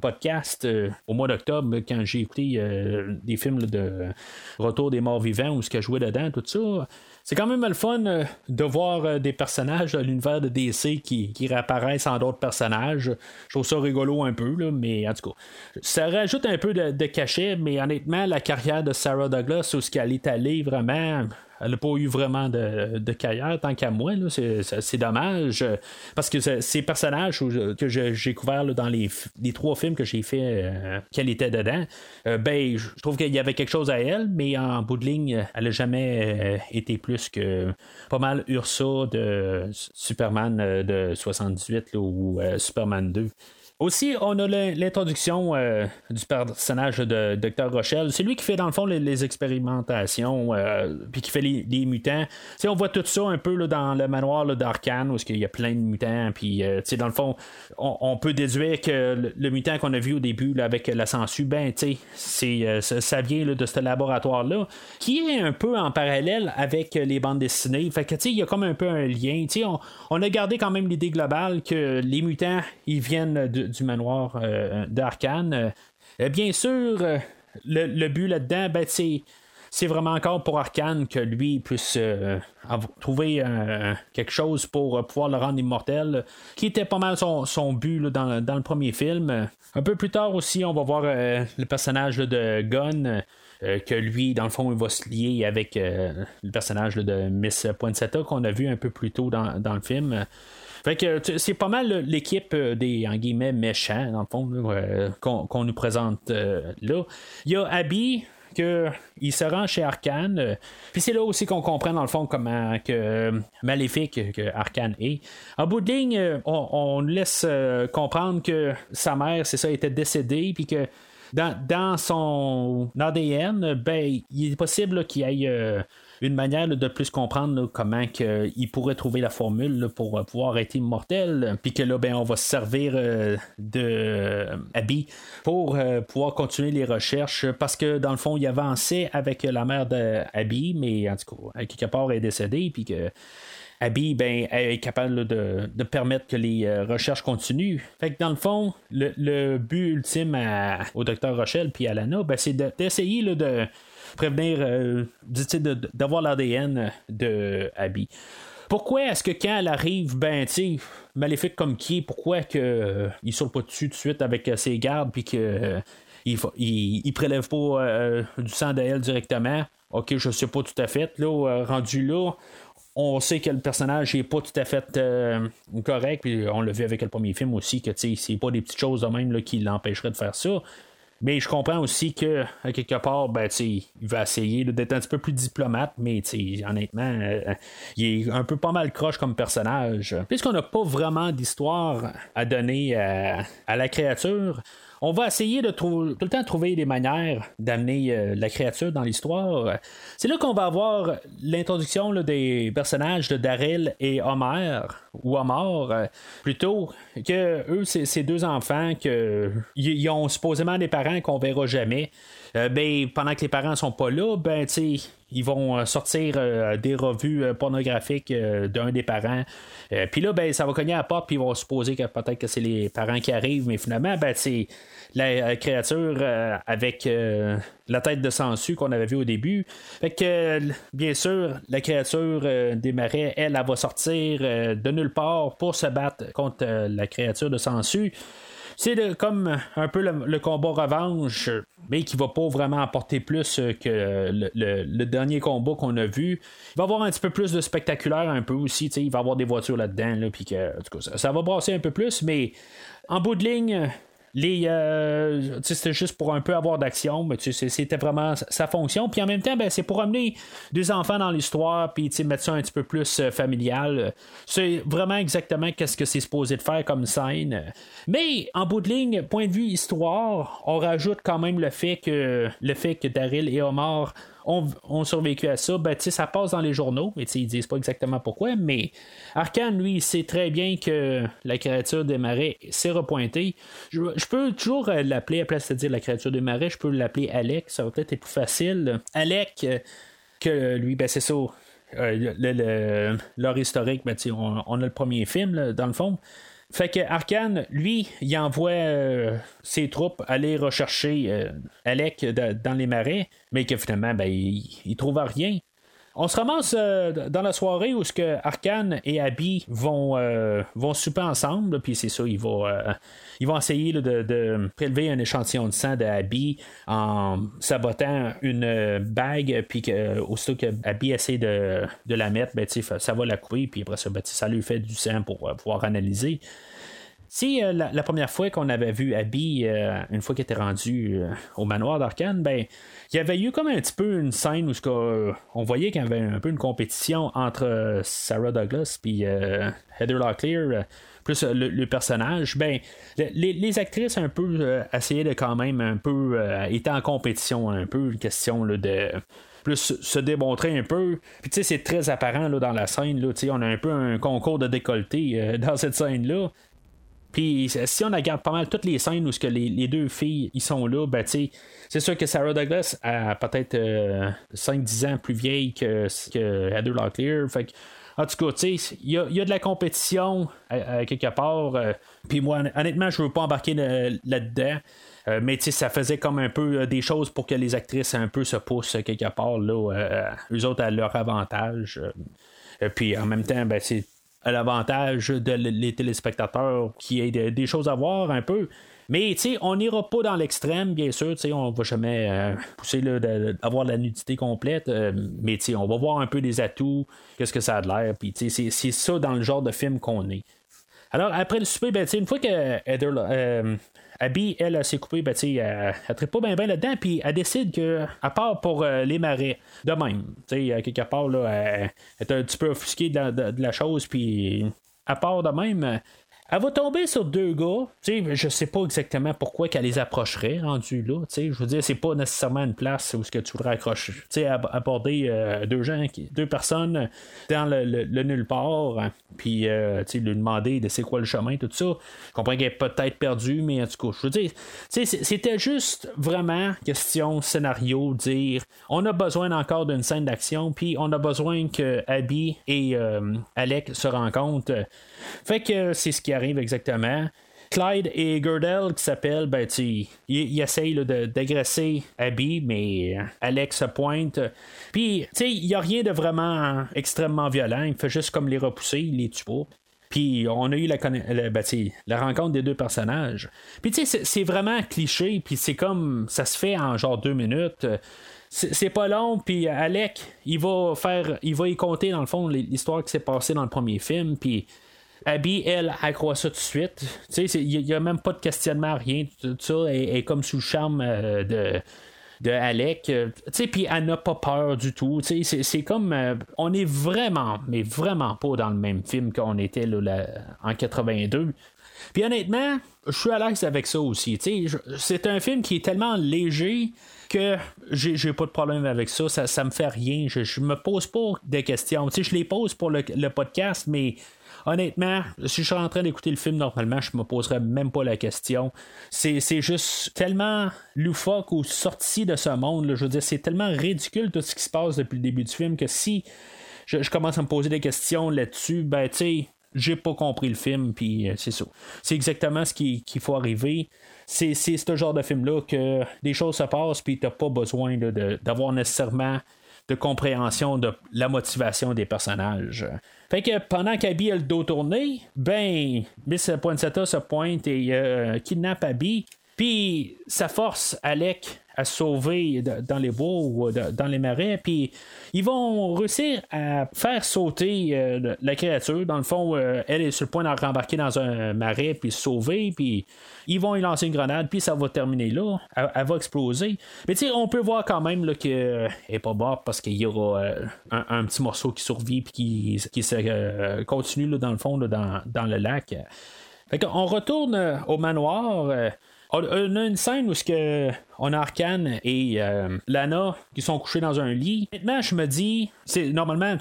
podcast au mois quand j'ai écouté des films de Retour des morts vivants où ce qu'elle jouait dedans, tout ça. C'est quand même le fun euh, de voir euh, des personnages de l'univers de DC qui, réapparaissent en d'autres personnages. Je trouve ça rigolo un peu, mais en tout cas, ça rajoute un peu de, cachet, mais honnêtement, la carrière de Sarah Douglas, où ce qu'elle est allée vraiment, elle n'a pas eu vraiment de, de carrière tant qu'à moi. C'est dommage. Parce que ces personnages que j'ai couverts dans les, les, trois films que j'ai fait qu'elle était dedans, ben, je trouve qu'il y avait quelque chose à elle, mais en bout de ligne, elle n'a jamais été plus que pas mal Ursa de Superman de 78 ou Superman 2. Aussi, on a l'introduction euh, du personnage de Dr. Rochelle. C'est lui qui fait, dans le fond, les, expérimentations, euh, puis qui fait les, mutants. on voit tout ça un peu là, dans le manoir d'Arkane, où il y a plein de mutants. Puis, euh, dans le fond, on, peut déduire que le, mutant qu'on a vu au début avec la sangsue, ben, c'est, ça vient de ce laboratoire-là, qui est un peu en parallèle avec les bandes dessinées. Fait que, il y a comme un peu un lien. On, on a gardé quand même l'idée globale que les mutants, ils viennent de du manoir euh, d'Arkane. Euh, bien sûr, euh, le, but là-dedans, ben, c'est vraiment encore pour Arkane que lui puisse trouver quelque chose pour pouvoir le rendre immortel, qui était pas mal son, but dans, le premier film. Un peu plus tard aussi, on va voir le personnage de Gunn. que lui, dans le fond, il va se lier avec le personnage de Miss Poinsettia qu'on a vu un peu plus tôt dans, dans le film. Fait que c'est pas mal l'équipe euh, des en guillemets méchants, dans le fond, euh, qu'on nous présente euh, là. Il y a Abby, que il se rend chez Arkane. Puis c'est là aussi qu'on comprend dans le fond comment que maléfique que Arkane est. En bout de ligne, on, laisse comprendre que sa mère, c'est ça, était décédée, puis que dans, son ADN, ben, il est possible qu'il y ait une manière de plus comprendre comment il pourrait trouver la formule pour euh, pouvoir être immortel. Puis que là, ben, on va se servir euh, de euh, Abby pour pouvoir continuer les recherches. Parce que dans le fond, il avançait avec la mère d'Abby, mais en tout cas, quelque part, elle est décédée. Puis que. Abby ben, est capable de, permettre que les recherches continuent. Fait que dans le fond, le, but ultime au docteur Rochelle puis à Lana, ben, c'est d'essayer de, prévenir, euh, d'avoir l'ADN de Abby. Pourquoi est-ce que quand elle arrive, ben, tu maléfique comme qui pourquoi que euh, il saute pas dessus tout de suite avec euh, ses gardes, puis que il, prélève pas du sang d'elle directement? Ok, je sais pas tout à fait. Là, rendu là, on sait que le personnage n'est pas tout à fait correct, puis on l'a vu avec le premier film aussi, que c'est pas des petites choses de même qui l'empêcheraient de faire ça. Mais je comprends aussi que, quelque part, ben, il va essayer d'être un petit peu plus diplomate, mais honnêtement, euh, il est un peu pas mal croche comme personnage. Puisqu'on n'a pas vraiment d'histoire à donner à la créature, on va essayer de tout le temps trouver des manières d'amener euh, la créature dans l'histoire. C'est là qu'on va avoir l'introduction des personnages de Daryl et Homer, ou Homer, euh, plutôt, que eux, ces deux enfants que ils ont supposément des parents qu'on verra jamais. Euh, ben, pendant que les parents sont pas là, ben, ils vont sortir des revues pornographiques d'un des parents. puis là, ben, ça va cogner à la porte, puis ils vont supposer que peut-être que c'est les parents qui arrivent, mais finalement, ben, la créature euh, avec euh, la tête de sangsue qu'on avait vu au début. Fait que, bien sûr, la créature euh, des marais, elle, elle, va sortir de nulle part pour se battre contre la créature de sangsue. C'est comme un peu le, combat revanche, mais qui va pas vraiment apporter plus que le, dernier combat qu'on a vu. Il va avoir un petit peu plus de spectaculaire un peu aussi, il va avoir des voitures là-dedans, là, puis que, ça, ça, va brasser un peu plus, mais en bout de ligne, les, euh, c'était juste pour un peu avoir d'action, mais c'était vraiment sa fonction. Puis en même temps, ben, c'est pour amener des enfants dans l'histoire, puis mettre ça un petit peu plus euh, familial. C'est vraiment exactement qu'est-ce que c'est supposé de faire comme scène. Mais en bout de ligne, point de vue histoire, on rajoute quand même le fait que le fait que Daryl et Omar ont, survécu à ça, ben, ça passe dans les journaux, mais ils disent pas exactement pourquoi, mais Arkane, lui, il sait très bien que la créature des marais s'est repointée. Je, peux toujours euh, l'appeler, à place de dire la créature des marais, je peux l'appeler Alec, ça va peut-être être plus facile. Alec, euh, que lui, ben, c'est ça. Euh, l'heure historique, ben, on, on, a le premier film, dans le fond. Fait que Arkane, lui, il envoie euh, ses troupes aller rechercher euh, Alec dans les marais, mais que finalement, ben, il, trouve rien. On se ramasse euh, dans la soirée où ce que Arkane et Abby vont, euh, vont souper ensemble, puis c'est ça, ils vont, euh, ils vont essayer de, prélever un échantillon de sang d'Abby en sabotant une bague, puis que, aussitôt que Abby essaie de, la mettre, ben, ça va la couper, puis après ça, ben, ça lui fait du sang pour pouvoir analyser. Si la, première fois qu'on avait vu Abby, une fois qu'elle était rendue au manoir d'Arkane, ben il y avait eu comme un petit peu une scène où euh, on voyait qu'il y avait un peu une compétition entre euh, Sarah Douglas et euh, Heather Locklear plus le, personnage, ben les, actrices un peu essayaient de quand même un peu étaient en compétition un peu une question de plus se démontrer un peu. Puis tu sais, c'est très apparent là, dans la scène. Là, on a un peu un concours de décolleté [LAUGHS] dans cette scène-là. Puis si on regarde pas mal toutes les scènes où ce que les, deux filles ils sont là, ben c'est sûr que Sarah Douglas a peut-être 5-10 euh, ans plus vieille que, que Heather Locklear. Fait en tout cas, il y, y a, de la compétition à, quelque part. Euh, puis moi, honnêtement, je veux pas embarquer là-dedans. Euh, mais ça faisait comme un peu des choses pour que les actrices un peu se poussent quelque part, là, eux autres à leur avantage. puis en même temps, ben, c'est à l'avantage de les téléspectateurs qui aient des choses à voir un peu. Mais on n'ira pas dans l'extrême, bien sûr, on va jamais euh, pousser d'avoir la nudité complète, euh, mais on va voir un peu des atouts, qu'est-ce que ça a de l'air, puis c'est ça dans le genre de film qu'on est. Alors, après le souper, ben, une fois que euh, Abby, elle, s'est coupée, ben, elle ne traite pas bien là-dedans, puis elle décide que, à part pour euh, les marais, de même, quelque part, là, elle, est un petit peu offusquée de la chose, puis à part de même, elle va tomber sur deux gars. sais, je sais pas exactement pourquoi qu'elle les approcherait rendu là. Je veux dire, c'est pas nécessairement une place où ce que tu voudrais accrocher. aborder euh, deux gens, deux personnes dans le, nulle part, hein, puis euh, lui demander de c'est quoi le chemin, tout ça. Je comprends qu'elle est peut-être perdue, mais en tout cas, je veux dire, c'était juste vraiment question scénario, dire on a besoin encore d'une scène d'action, puis on a besoin que Abby et euh, Alec se rencontrent. Fait que c'est ce qui arrive exactement. Clyde et Gurdell qui s'appellent, ben, ils, ils essayent d'agresser Abby, mais Alex se pointe. Puis, tu sais, il n'y a rien de vraiment extrêmement violent. Il fait juste comme les repousser, il les tue pas. Puis on a eu la, la, ben, la rencontre des deux personnages. Puis tu sais, c'est vraiment cliché, puis c'est comme ça se fait en genre deux minutes. C'est pas long, puis Alec, il va faire, il va y compter dans le fond l'histoire qui s'est passée dans le premier film, puis Abby, elle, elle croit ça tout de suite. Il n'y a même pas de questionnement, rien. Tout ça elle, est comme sous le charme euh, de de Alec. Euh, puis elle n'a pas peur du tout. C'est comme. Euh, on est vraiment, mais vraiment pas dans le même film qu'on était là, en 82. Puis honnêtement, je suis à l'aise avec ça aussi. C'est un film qui est tellement léger que j'ai pas de problème avec ça. Ça, ça me fait rien. Je, je me pose pas de questions. je les pose pour le, le podcast, mais honnêtement, si je suis en train d'écouter le film normalement, je me poserais même pas la question. C'est, juste tellement loufoque ou sorti de ce monde. Je veux dire, c'est tellement ridicule tout ce qui se passe depuis le début du film que si je, commence à me poser des questions là-dessus, ben tu sais, j'ai pas compris le film, puis euh, c'est ça. C'est exactement ce qu'il faut arriver. C'est, ce genre de film-là que des choses se passent, puis t'as pas besoin d'avoir nécessairement de compréhension de la motivation des personnages. Fait que pendant qu'Abby a le dos tourné, ben, Miss Poinsettia se pointe et euh, kidnappe Abby. Puis ça force Alec à sauver dans les bois ou dans les marais. Puis ils vont réussir à faire sauter euh, la créature. Dans le fond, euh, elle est sur le point d'en rembarquer dans un marais puis se sauver. Puis ils vont y lancer une grenade. Puis ça va terminer là. Elle, va exploser. Mais tu sais, on peut voir quand même qu'elle n'est pas morte parce qu'il y aura euh, un, petit morceau qui survit puis qui, qui se continue dans le fond dans, dans, le lac. Fait on retourne au manoir. On a une scène où que on a Arkane et euh, Lana qui sont couchés dans un lit. Maintenant, je me dis, c'est normalement,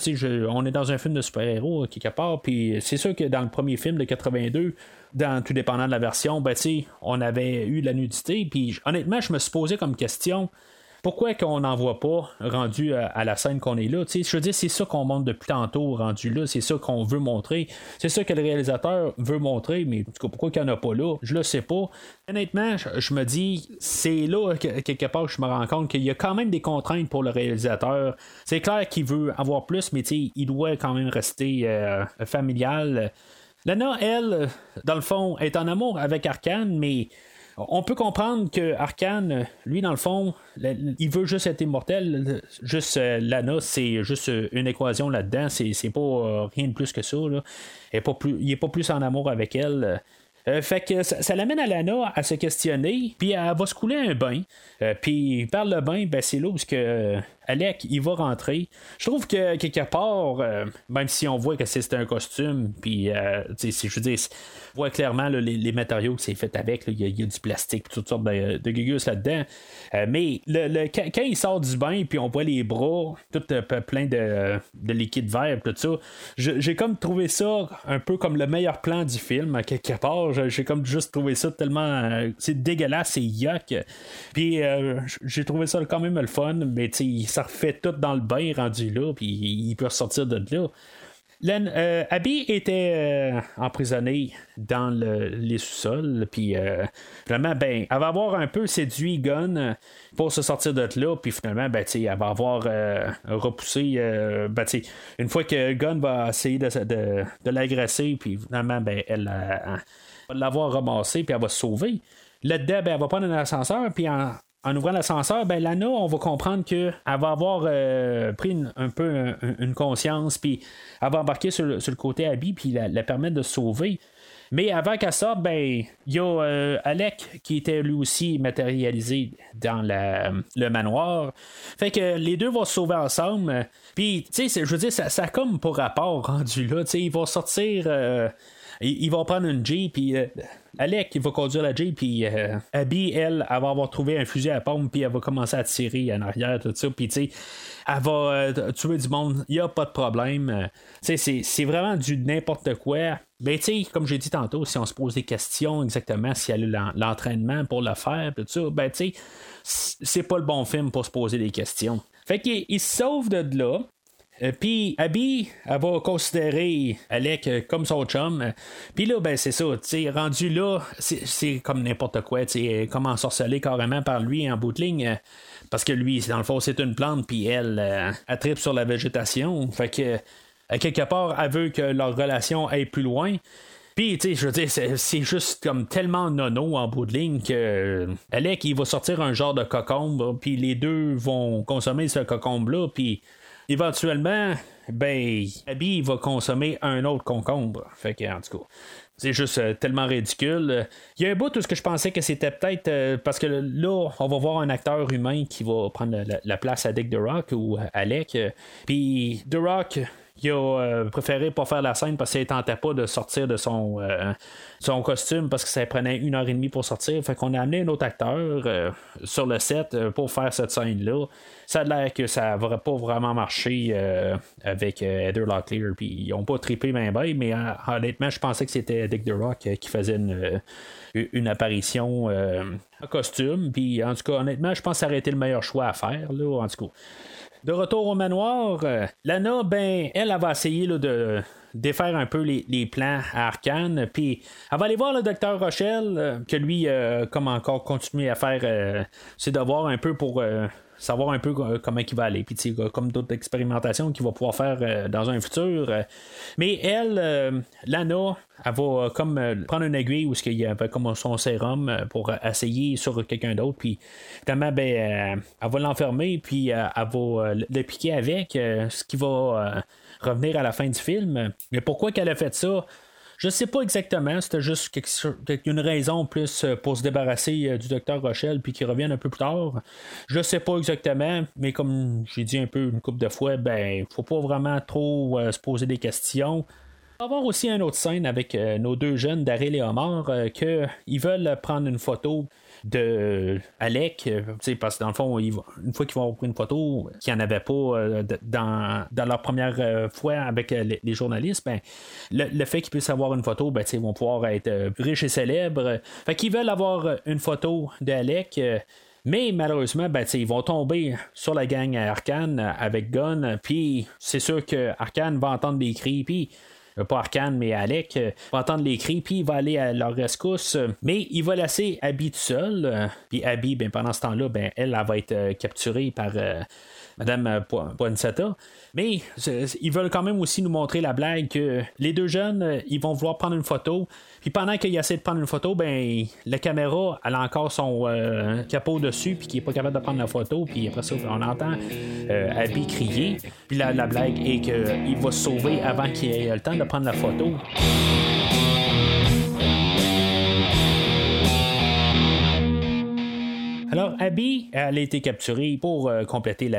on est dans un film de super-héros euh, quelque part, puis c'est sûr que dans le premier film de 82, dans tout dépendant de la version, ben, on avait eu la nudité, puis honnêtement, je me suis posé comme question pourquoi qu'on n'en voit pas rendu à, la scène qu'on est là? je veux dire, c'est ça qu'on montre depuis tantôt rendu là, c'est ça qu'on veut montrer, c'est ça que le réalisateur veut montrer, mais en tout cas, pourquoi qu'il n'y en a pas là? Je le sais pas. Honnêtement, je, me dis, c'est là, quelque part, que je me rends compte qu'il y a quand même des contraintes pour le réalisateur. C'est clair qu'il veut avoir plus, mais il doit quand même rester euh, familial. Lana, elle, dans le fond, est en amour avec Arkane, mais on peut comprendre que Arkane, lui, dans le fond, il veut juste être immortel. Juste euh, Lana, c'est juste une équation là-dedans. C'est, pas euh, rien de plus que ça. Il, est pas plus, en amour avec elle. Euh, fait que ça, l'amène à Lana à se questionner, puis elle va se couler un bain. puis par le bain, ben, c'est là où que, Alec, il va rentrer. Je trouve que quelque part, euh, même si on voit que c'est un costume, puis euh, je veux dire, voit clairement les, matériaux que c'est fait avec, il y, a du plastique, toutes sortes de, de gugus là-dedans. Euh, mais quand il sort du bain, puis on voit les bras, tout plein de, de, liquide vert, tout ça, j'ai comme trouvé ça un peu comme le meilleur plan du film, quelque part. J'ai comme juste trouvé ça tellement. c'est dégueulasse, c'est yuck. Puis j'ai trouvé ça quand même le fun, mais tu sais, ça refait tout dans le bain rendu là, puis il peut ressortir de là. Len, euh, Abby était euh, emprisonnée dans les sous-sols, puis euh, finalement, ben, elle va avoir un peu séduit Gunn pour se sortir de là, puis finalement, ben, elle va avoir repoussé, ben, une fois que Gunn va essayer de, l'agresser, puis finalement, ben, elle, va l'avoir ramassé, puis elle va se sauver. Là-dedans, ben, elle va prendre un ascenseur, puis en, en ouvrant l'ascenseur, ben Lana, on va comprendre qu'elle va avoir euh, pris un peu une conscience, puis elle va embarquer sur, le côté Abby, puis la, permettre de se sauver. Mais avant qu'elle sorte, ben, il y a euh, Alec qui était lui aussi matérialisé dans le manoir. Fait que les deux vont se sauver ensemble. Puis, tu sais, je veux dire, ça, a comme pour rapport rendu là. Tu sais, ils vont sortir. Euh, ils, vont prendre une Jeep, puis Alec, il va conduire la Jeep, puis euh, Abby, elle, elle va avoir trouvé un fusil à pompe, puis elle va commencer à tirer en arrière, tout ça, puis tu sais, elle va euh, tuer du monde, il n'y a pas de problème. Euh, tu sais, c'est vraiment du n'importe quoi. Mais tu sais, comme j'ai dit tantôt, si on se pose des questions exactement, si elle a l'entraînement pour le faire, tout ça, ben tu sais, c'est pas le bon film pour se poser des questions. Fait qu'il se sauve de là. Euh, puis Abby, elle va considérer Alec euh, comme son chum. Puis là, ben c'est ça, tu rendu là, c'est comme n'importe quoi, tu comme ensorcelé carrément par lui en bout de ligne. Euh, parce que lui, dans le fond, c'est une plante, puis elle, elle tripe sur la végétation. Fait que, quelque part, elle veut que leur relation aille plus loin. Puis, tu sais, je veux dire, c'est juste comme tellement nono en bout de ligne que Alec, il va sortir un genre de cocombe, puis les deux vont consommer ce cocombe-là, puis éventuellement, ben, Abby va consommer un autre concombre. Fait que, en tout cas. C'est juste euh, tellement ridicule. Il y a un bout où ce que je pensais que c'était peut-être euh, parce que là, on va voir un acteur humain qui va prendre la, place à Dick The Rock ou Alec. Puis The Rock, il a euh, préféré pas faire la scène parce qu'il tentait pas de sortir de son, euh, son costume parce que ça prenait une heure et demie pour sortir. Fait qu'on a amené un autre acteur euh, sur le set pour faire cette scène-là. Ça a l'air que ça n'aurait pas vraiment marché avec Heather Locklear. Puis ils ont pas trippé bien bien, mais honnêtement, je pensais que c'était Dick The Rock qui faisait une, une apparition en costume. Puis en tout cas, honnêtement, je pense que ça aurait été le meilleur choix à faire. Là, en tout cas. De retour au manoir, euh, Lana, ben, elle, elle va essayer de défaire un peu les, plans à Arkane. Puis elle va aller voir le docteur Rochelle, euh, que lui, euh, comme encore continuer à faire ses devoirs un peu pour savoir un peu comment il va aller. Puis, comme d'autres expérimentations qu'il va pouvoir faire euh, dans un futur. Euh. mais elle, euh, Lana, elle va comme prendre une aiguille où il y a comme son sérum pour essayer sur quelqu'un d'autre. Puis, finalement, ben, elle va l'enfermer, puis elle va le piquer avec, ce qui va revenir à la fin du film. Mais pourquoi qu'elle a fait ça? Je sais pas exactement, c'était juste une raison plus euh, pour se débarrasser euh, du docteur Rochelle puis qu'il revienne un peu plus tard. Je sais pas exactement, mais comme j'ai dit un peu une couple de fois, ben faut pas vraiment trop euh, se poser des questions. On va avoir aussi une autre scène avec nos deux jeunes, Daryl et Omar, qu'ils veulent prendre une photo de Alec, euh, parce que dans le fond, une fois qu'ils vont pris une photo qu'il n'y en avait pas euh, dans, dans, leur première euh, fois avec les, journalistes, ben, le, fait qu'ils puissent avoir une photo, ben, ils vont pouvoir être riches et célèbres. Fait qu'ils veulent avoir une photo d'Alec. Mais malheureusement, ben, ils vont tomber sur la gang à Arkane avec Gun, puis c'est sûr que Arkane va entendre des cris, puis euh, pas Arkane, mais Alec, va entendre les cris, puis il va aller à leur rescousse. Mais il va laisser Abby tout seul. Puis Abby, ben, pendant ce temps-là, ben, elle, elle, va être capturée par Madame Poinsetta. Mais ils veulent quand même aussi nous montrer la blague que les deux jeunes, ils vont vouloir prendre une photo. Puis pendant qu'il essaie de prendre une photo, ben la caméra, elle a encore son euh, capot dessus, puis qui est pas capable de prendre la photo. Puis après ça, on entend euh, Abby crier. Puis la, la blague est qu'il va se sauver avant qu'il ait le temps de prendre la photo. Alors, Abby, elle a été capturée pour euh, compléter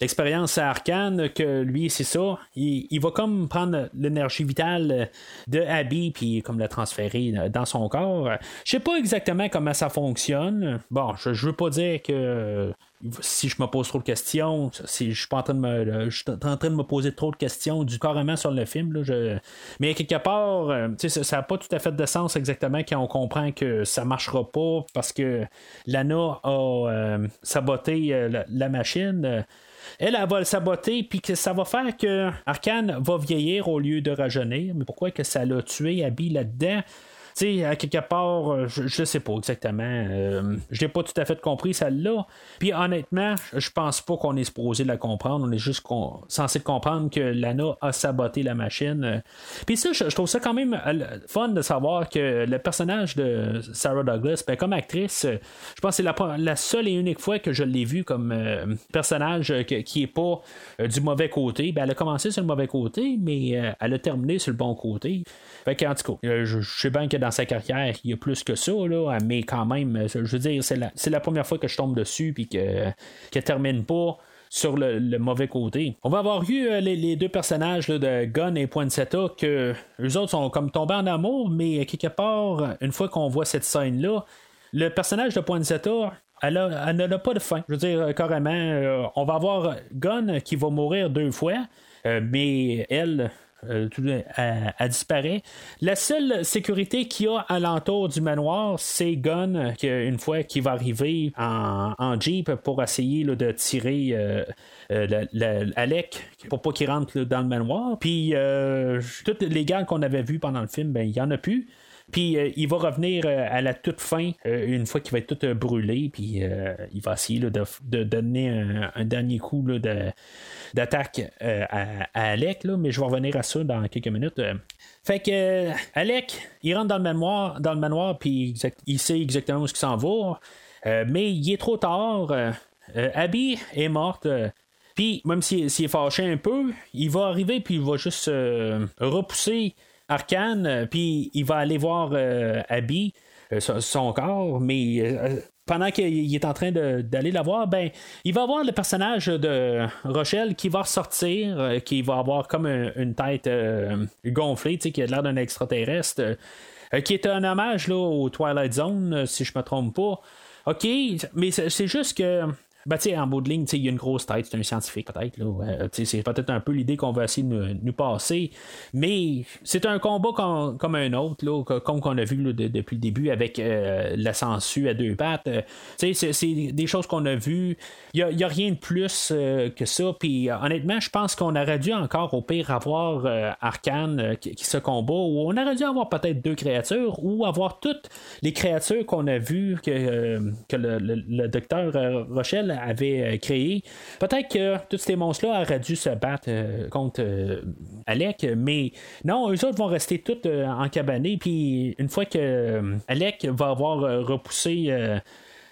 l'expérience à Arkane, que lui, c'est ça. Il, va comme prendre l'énergie vitale de Abby, puis comme la transférer dans son corps. Je sais pas exactement comment ça fonctionne. Bon, je, je veux pas dire que si je me pose trop de questions, si je suis pas en train de me, je suis en train de me poser trop de questions du carrément sur le film, là, je... mais quelque part, euh, ça n'a pas tout à fait de sens exactement quand on comprend que ça marchera pas parce que Lana a euh, saboté euh, la, machine. Elle, elle va le saboter, puis que ça va faire que Arkane va vieillir au lieu de rajeunir. Mais pourquoi que ça l'a tué Abby là-dedans? Sais, à quelque part, euh, je, je sais pas exactement. Euh, je n'ai pas tout à fait compris celle-là. Puis honnêtement, je pense pas qu'on est supposé la comprendre. On est juste censé comprendre que Lana a saboté la machine. Puis ça, je, trouve ça quand même euh, fun de savoir que le personnage de Sarah Douglas, ben, comme actrice, je pense que c'est la, seule et unique fois que je l'ai vue comme personnage qui est pas du mauvais côté. Ben, elle a commencé sur le mauvais côté, mais elle a terminé sur le bon côté. Fait tout cas, je, sais bien que dans sa carrière, il y a plus que ça, là, mais quand même, je veux dire, c'est la, première fois que je tombe dessus puis que, qu'elle termine pas sur le, mauvais côté. On va avoir vu euh, les, deux personnages de Gun et Poinsetta que les autres sont comme tombés en amour, mais quelque part, une fois qu'on voit cette scène-là, le personnage de Poinsetta, elle, a, elle n'a pas de fin. Je veux dire, carrément, euh, on va avoir Gun qui va mourir deux fois, euh, mais elle, euh, elle, disparaît. La seule sécurité qu'il y a alentour du manoir, c'est Gun, une fois qu'il va arriver en, Jeep pour essayer de tirer euh, euh, Alec pour pas qu'il rentre dans le manoir. Puis, toutes les gars qu'on avait vus pendant le film, ben, il n'y en a plus. Puis il va revenir à la toute fin, une fois qu'il va être tout brûlé, puis il va essayer de, donner un, dernier coup de, d'attaque euh, à, Alec, mais je vais revenir à ça dans quelques minutes. Fait que euh, Alec, il rentre dans le manoir, dans le manoir, puis il sait exactement où il s'en va, euh, mais il est trop tard. Abby est morte. Puis, même s'il est fâché un peu, il va arriver, puis il va juste repousser Arkane, puis il va aller voir Abby, son corps, mais pendant qu'il est en train d'aller la voir, ben, il va voir le personnage de Rochelle qui va ressortir, euh, qui va avoir comme une tête euh, gonflée, qui a l'air d'un extraterrestre, euh, qui est un hommage là, au Twilight Zone, si je me trompe pas. OK, mais c'est juste que ben, en bout de ligne, il y a une grosse tête, c'est un scientifique peut-être. Euh, c'est peut-être un peu l'idée qu'on va essayer de nous, passer. Mais c'est un combat comme, un autre, là, comme qu'on a vu depuis le début avec euh, la sangsue à deux pattes. Euh, c'est des choses qu'on a vues. Il n'y a, rien de plus que ça. Puis honnêtement, je pense qu'on aurait dû encore au pire avoir Arkane qui, se combat, on aurait dû avoir peut-être deux créatures, ou avoir toutes les créatures qu'on a vues que, que le, le docteur Rochelle avait euh, créé. Peut-être que tous ces monstres-là auraient dû se battre euh, contre euh, Alec, mais non, eux autres vont rester tous en cabané. Puis une fois que Alec va avoir repoussé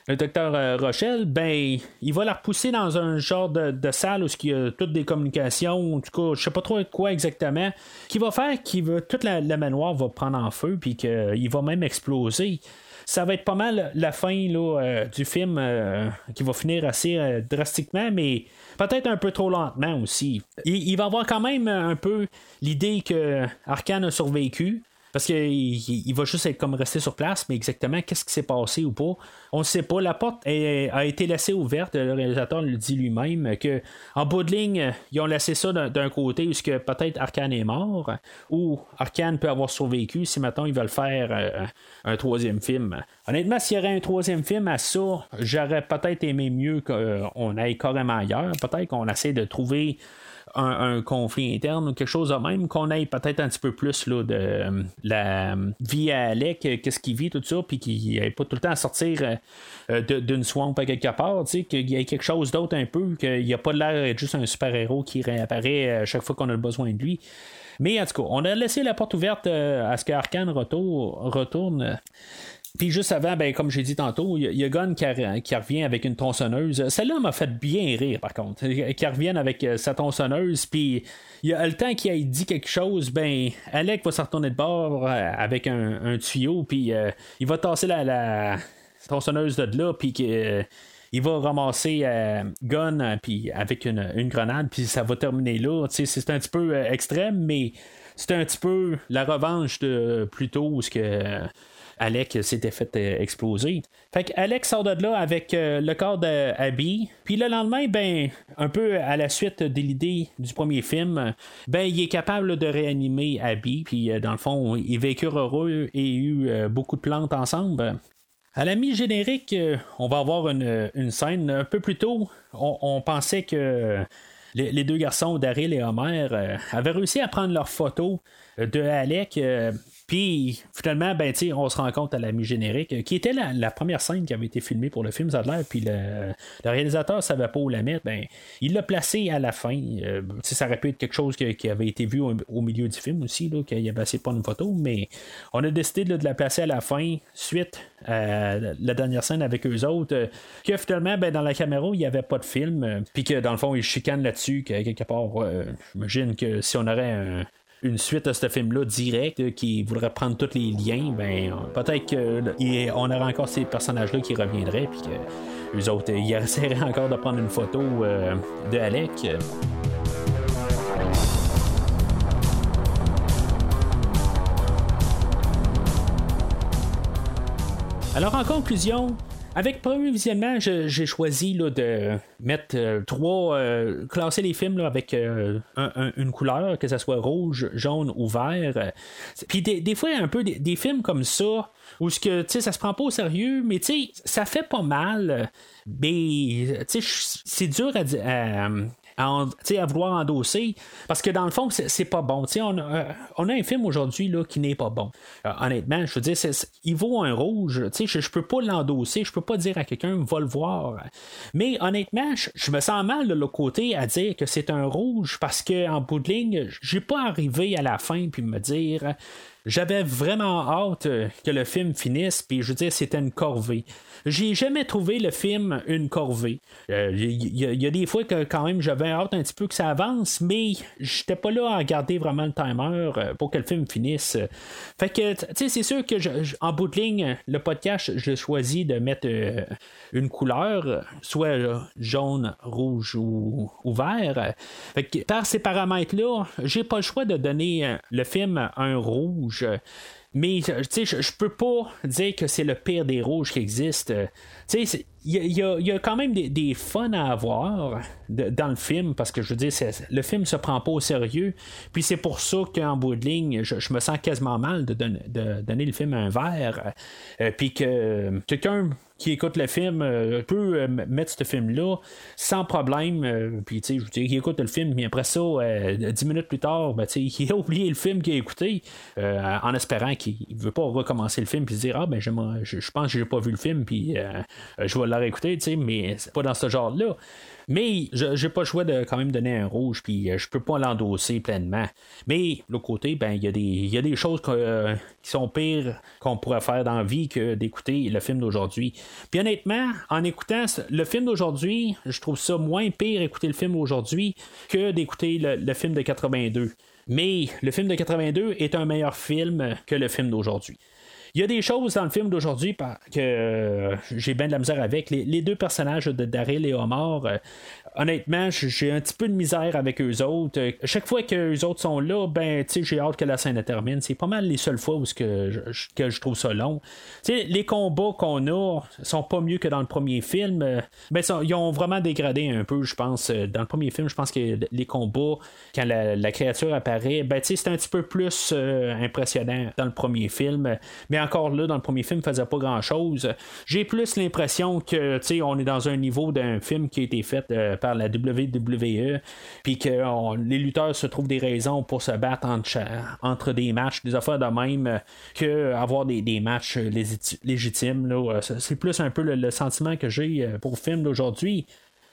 le docteur Rochelle, ben, il va la repousser dans un genre de, salle où il y a toutes des communications, en tout cas, je sais pas trop quoi exactement, qui va faire que toute la, la, manoir va prendre en feu, puis qu'il va même exploser ça va être pas mal la fin euh, du film euh, qui va finir assez euh, drastiquement, mais peut-être un peu trop lentement aussi. Il, va avoir quand même un peu l'idée que Arkane a survécu. Parce qu'il il va juste être comme resté sur place, mais exactement qu'est-ce qui s'est passé ou pas, on ne sait pas. La porte a été laissée ouverte, le réalisateur le dit lui-même, que en bout de ligne, ils ont laissé ça d'un côté où peut-être Arkane est mort, ou Arkane peut avoir survécu si maintenant ils veulent faire euh, un troisième film. Honnêtement, s'il y aurait un troisième film à ça, j'aurais peut-être aimé mieux qu'on aille carrément ailleurs. Peut-être qu'on essaie de trouver un, conflit interne ou quelque chose de même, qu'on aille peut-être un petit peu plus là, de euh, la vie à Alec, euh, qu'est-ce qu'il vit, tout ça, puis qu'il n'ait pas tout le temps à sortir euh, d'une swamp à quelque part, qu'il y ait quelque chose d'autre un peu, qu'il n'y a pas l'air d'être juste un super-héros qui réapparaît à chaque fois qu'on a besoin de lui. Mais en tout cas, on a laissé la porte ouverte à ce qu'Arkane retourne. Puis juste avant, ben, comme j'ai dit tantôt, il y, a Gunn qui, revient avec une tronçonneuse. Celle-là m'a fait bien rire, par contre. Qui revient avec euh, sa tronçonneuse, puis il y a le temps qu'il ait dit quelque chose, ben, Alec va se retourner de bord euh, avec un, tuyau, puis euh, il va tasser la, tronçonneuse de là, puis il va ramasser Gunn puis avec une, grenade, puis ça va terminer là. C'est un petit peu extrême, mais c'est un petit peu la revanche de plutôt ce que Alec s'était fait euh, exploser. Fait Alec sort de là avec euh, le corps d'Abby. Puis le lendemain, ben, un peu à la suite de l'idée du premier film, ben, il est capable de réanimer Abby. Puis euh, dans le fond, ils vécurent heureux et eu beaucoup de plantes ensemble. À la mi-générique, on va avoir une, scène. Un peu plus tôt, on, pensait que les, deux garçons, Daryl et Homer, avaient réussi à prendre leur photo de Alec puis finalement, ben, on se rend compte à la mi-générique, euh, qui était la, première scène qui avait été filmée pour le film, ça a l'air, puis le, réalisateur ne savait pas où la mettre, ben, il l'a placé à la fin. Euh, ça aurait pu être quelque chose qui, avait été vu au, milieu du film aussi, qu'il avait de prendre une photo, mais on a décidé de la placer à la fin, suite à la dernière scène avec eux autres, euh, que finalement, ben, dans la caméra, il n'y avait pas de film, puis que dans le fond, ils chicanent là-dessus, que quelque part, j'imagine que si on aurait un une suite à ce film-là direct euh, qui voudrait prendre tous les liens, ben peut-être qu'on aurait encore ces personnages-là qui reviendraient, puis que les autres, ils [LAUGHS] essaieraient encore de prendre une photo euh, de Alec. Alors en conclusion, avec premier visionnement, j'ai choisi là, de mettre euh, trois, euh, classer les films avec euh, une couleur, que ce soit rouge, jaune ou vert. Puis des, fois, un peu des, films comme ça, où ce que, ça se prend pas au sérieux, mais ça fait pas mal. Mais c'est dur à, à, à, vouloir endosser. Parce que dans le fond, c'est pas bon. On a, euh, on a un film aujourd'hui qui n'est pas bon. Euh, honnêtement, je veux dire, il vaut un rouge. Je, je peux pas l'endosser. Je peux pas dire à quelqu'un, va le voir. Mais honnêtement, je, me sens mal de l'autre côté à dire que c'est un rouge parce qu'en bout de ligne, j'ai pas arrivé à la fin puis me dire j'avais vraiment hâte que le film finisse, puis je veux dire, c'était une corvée. J'ai jamais trouvé le film une corvée. Il euh, y, a des fois que quand même j'avais hâte un petit peu que ça avance, mais j'étais pas là à regarder vraiment le timer euh, pour que le film finisse. Fait que, tu sais, c'est sûr que en bout de ligne, le podcast, je choisis de mettre euh, une couleur, soit jaune, rouge ou, ou vert. Fait que par ces paramètres-là, j'ai pas le choix de donner le film un rouge mais tu sais, je peux pas dire que c'est le pire des rouges qui existe. Tu sais, il y, a, quand même des, des fun à avoir dans le film parce que je veux dire, le film se prend pas au sérieux. Puis c'est pour ça qu'en bout de ligne, je, me sens quasiment mal de, donner le film un verre. Euh, puis que quelqu'un qui écoute le film euh, peut euh, mettre ce film-là sans problème. puis, tu sais, je veux dire, il écoute le film, mais après ça, dix minutes plus tard, ben, [LAUGHS] il a oublié le film qu'il a écouté en espérant qu'il ne veut pas recommencer le film puis se dire Ah, ben, je, je pense que j'ai pas vu le film, puis je vais écouter, tu sais, mais c'est pas dans ce genre-là. Mais j'ai pas le choix de quand même donner un rouge, puis euh, je peux pas l'endosser pleinement. Mais l'autre côté, ben il y, a des choses euh, qui sont pires qu'on pourrait faire dans la vie que d'écouter le film d'aujourd'hui. Puis honnêtement, en écoutant le film d'aujourd'hui, je trouve ça moins pire écouter le film d'aujourd'hui que d'écouter le, le film de 82. Mais le film de 82 est un meilleur film que le film d'aujourd'hui. Il y a des choses dans le film d'aujourd'hui que j'ai bien de la misère avec. Les, deux personnages de Daryl et Omar, honnêtement, j'ai un petit peu de misère avec eux autres. Chaque fois que autres sont là, ben, j'ai hâte que la scène termine. C'est pas mal les seules fois où que je, que je trouve ça long. Les combats qu'on a sont pas mieux que dans le premier film. Ben, ils ont vraiment dégradé un peu, je pense. Dans le premier film, je pense que les combats, quand la, créature apparaît, ben, c'est un petit peu plus euh, impressionnant dans le premier film. Mais encore là, dans le premier film, il faisait pas grand chose. J'ai plus l'impression que, tu on est dans un niveau d'un film qui a été fait euh, par la WWE, puis que les lutteurs se trouvent des raisons pour se battre entre, des matchs, des affaires de même, que avoir des, matchs légitimes. C'est plus un peu le, sentiment que j'ai euh, pour le film d'aujourd'hui.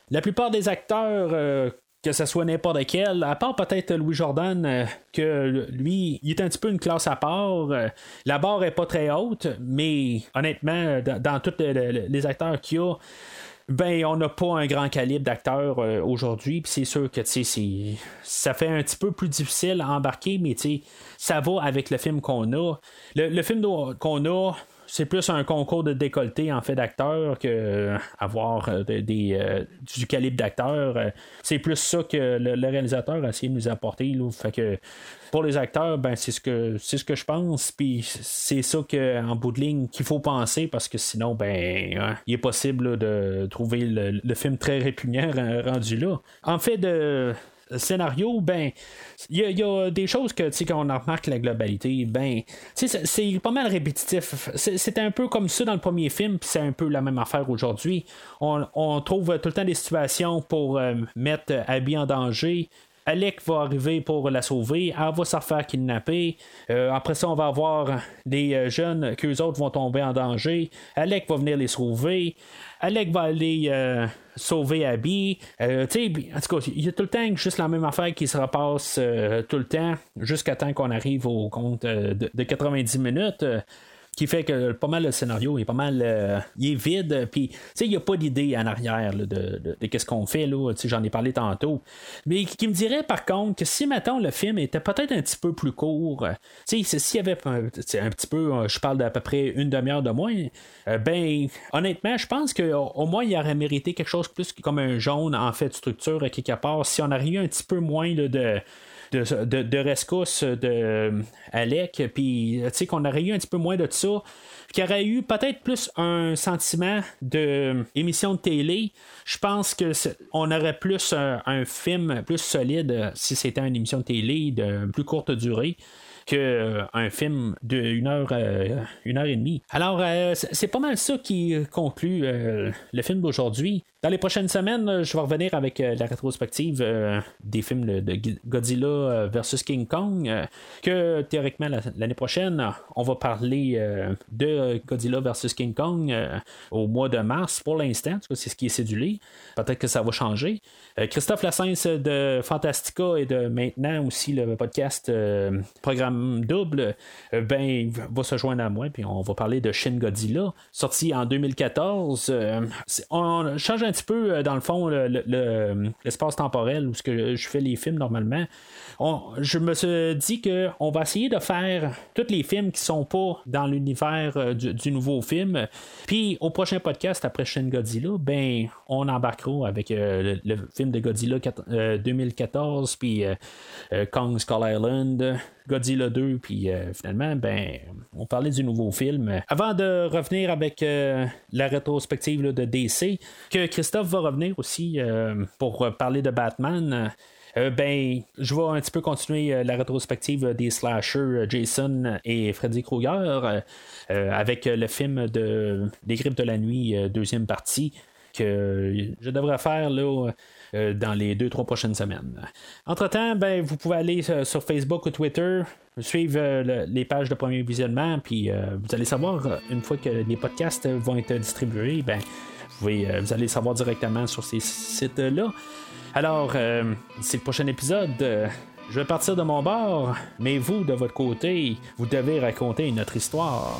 La plupart des acteurs euh, que ce soit n'importe quel, à part peut-être Louis Jordan, euh, que lui, il est un petit peu une classe à part. la barre est pas très haute, mais honnêtement, dans, tous les acteurs qu'il y a, ben on n'a pas un grand calibre d'acteurs euh, aujourd'hui. Puis c'est sûr que ça fait un petit peu plus difficile à embarquer, mais ça va avec le film qu'on a. Le, film qu'on a, c'est plus un concours de décolleté en fait d'acteurs que euh, avoir euh, des, du calibre d'acteurs. c'est plus ça que le, réalisateur a essayé de nous apporter. Que pour les acteurs, ben c'est ce que c'est ce que je pense. Puis c'est ça qu'en bout de ligne qu'il faut penser parce que sinon, ben hein, il est possible de trouver le, film très répugnant rendu là. En fait de scénario, ben, il y, a des choses que, tu sais, quand on remarque la globalité, ben, c'est pas mal répétitif. C'était un peu comme ça dans le premier film, puis c'est un peu la même affaire aujourd'hui. On, trouve tout le temps des situations pour euh, mettre Abby en danger, Alec va arriver pour la sauver, elle va se faire kidnapper. Euh, après ça, on va avoir des euh, jeunes qu'eux autres vont tomber en danger. Alec va venir les sauver. Alec va aller euh, sauver Abby. en tout cas, il y a tout le temps juste la même affaire qui se repasse tout le temps, jusqu'à temps qu'on arrive au compte de 90 minutes qui fait que pas mal le scénario est pas mal euh, il est vide puis tu sais il n'y a pas d'idée en arrière de, qu'est-ce qu'on fait là j'en ai parlé tantôt. Mais qui me dirait par contre que si maintenant le film était peut-être un petit peu plus court tu sais s'il y avait un, petit peu euh, je parle d'à peu près une demi-heure de moins euh, ben honnêtement je pense qu'au moins il aurait mérité quelque chose plus comme un jaune en fait structure quelque part si on arrivait un petit peu moins de de, de, rescousse de euh, Alec, puis qu'on aurait eu un petit peu moins de ça, qu'il y aurait eu peut-être plus un sentiment de émission de télé. Je pense que on aurait plus un, film plus solide euh, si c'était une émission de télé de plus courte durée qu'un euh, film d'une heure, une heure et demie. Alors, c'est pas mal ça qui conclut le film d'aujourd'hui. Dans les prochaines semaines, je vais revenir avec euh, la rétrospective euh, des films de, Godzilla euh, versus King Kong. que théoriquement, l'année prochaine, on va parler de Godzilla versus King Kong au mois de mars pour l'instant. C'est ce qui est cédulé. Peut-être que ça va changer. Christophe Lassens de Fantastica et de maintenant aussi le podcast Programme Double ben, va se joindre à moi. Puis on va parler de Shin Godzilla, sorti en 2014. on change un un petit peu, euh, dans le fond, l'espace temporel où que je fais les films normalement. je me suis dit qu'on va essayer de faire tous les films qui sont pas dans l'univers euh, du, nouveau film. Puis au prochain podcast après Shin Godzilla, ben on embarquera avec euh, le, film de Godzilla 2014 puis Kong Skull Island. Godzilla 2, puis finalement, ben, on parlait du nouveau film. Avant de revenir avec la rétrospective de DC, que Christophe va revenir aussi euh, pour parler de Batman. Euh, ben, je vais un petit peu continuer euh, la rétrospective des slashers Jason et Freddy Krueger avec le film de des grippes de la nuit deuxième partie que je devrais faire là dans les deux trois prochaines semaines. Entre temps, ben vous pouvez aller sur Facebook ou Twitter, suivre les pages de premier visionnement, puis vous allez savoir une fois que les podcasts vont être distribués, ben euh, vous, allez savoir directement sur ces sites-là. Alors, euh, c'est le prochain épisode. Euh, je vais partir de mon bord, mais vous, de votre côté, vous devez raconter une autre histoire.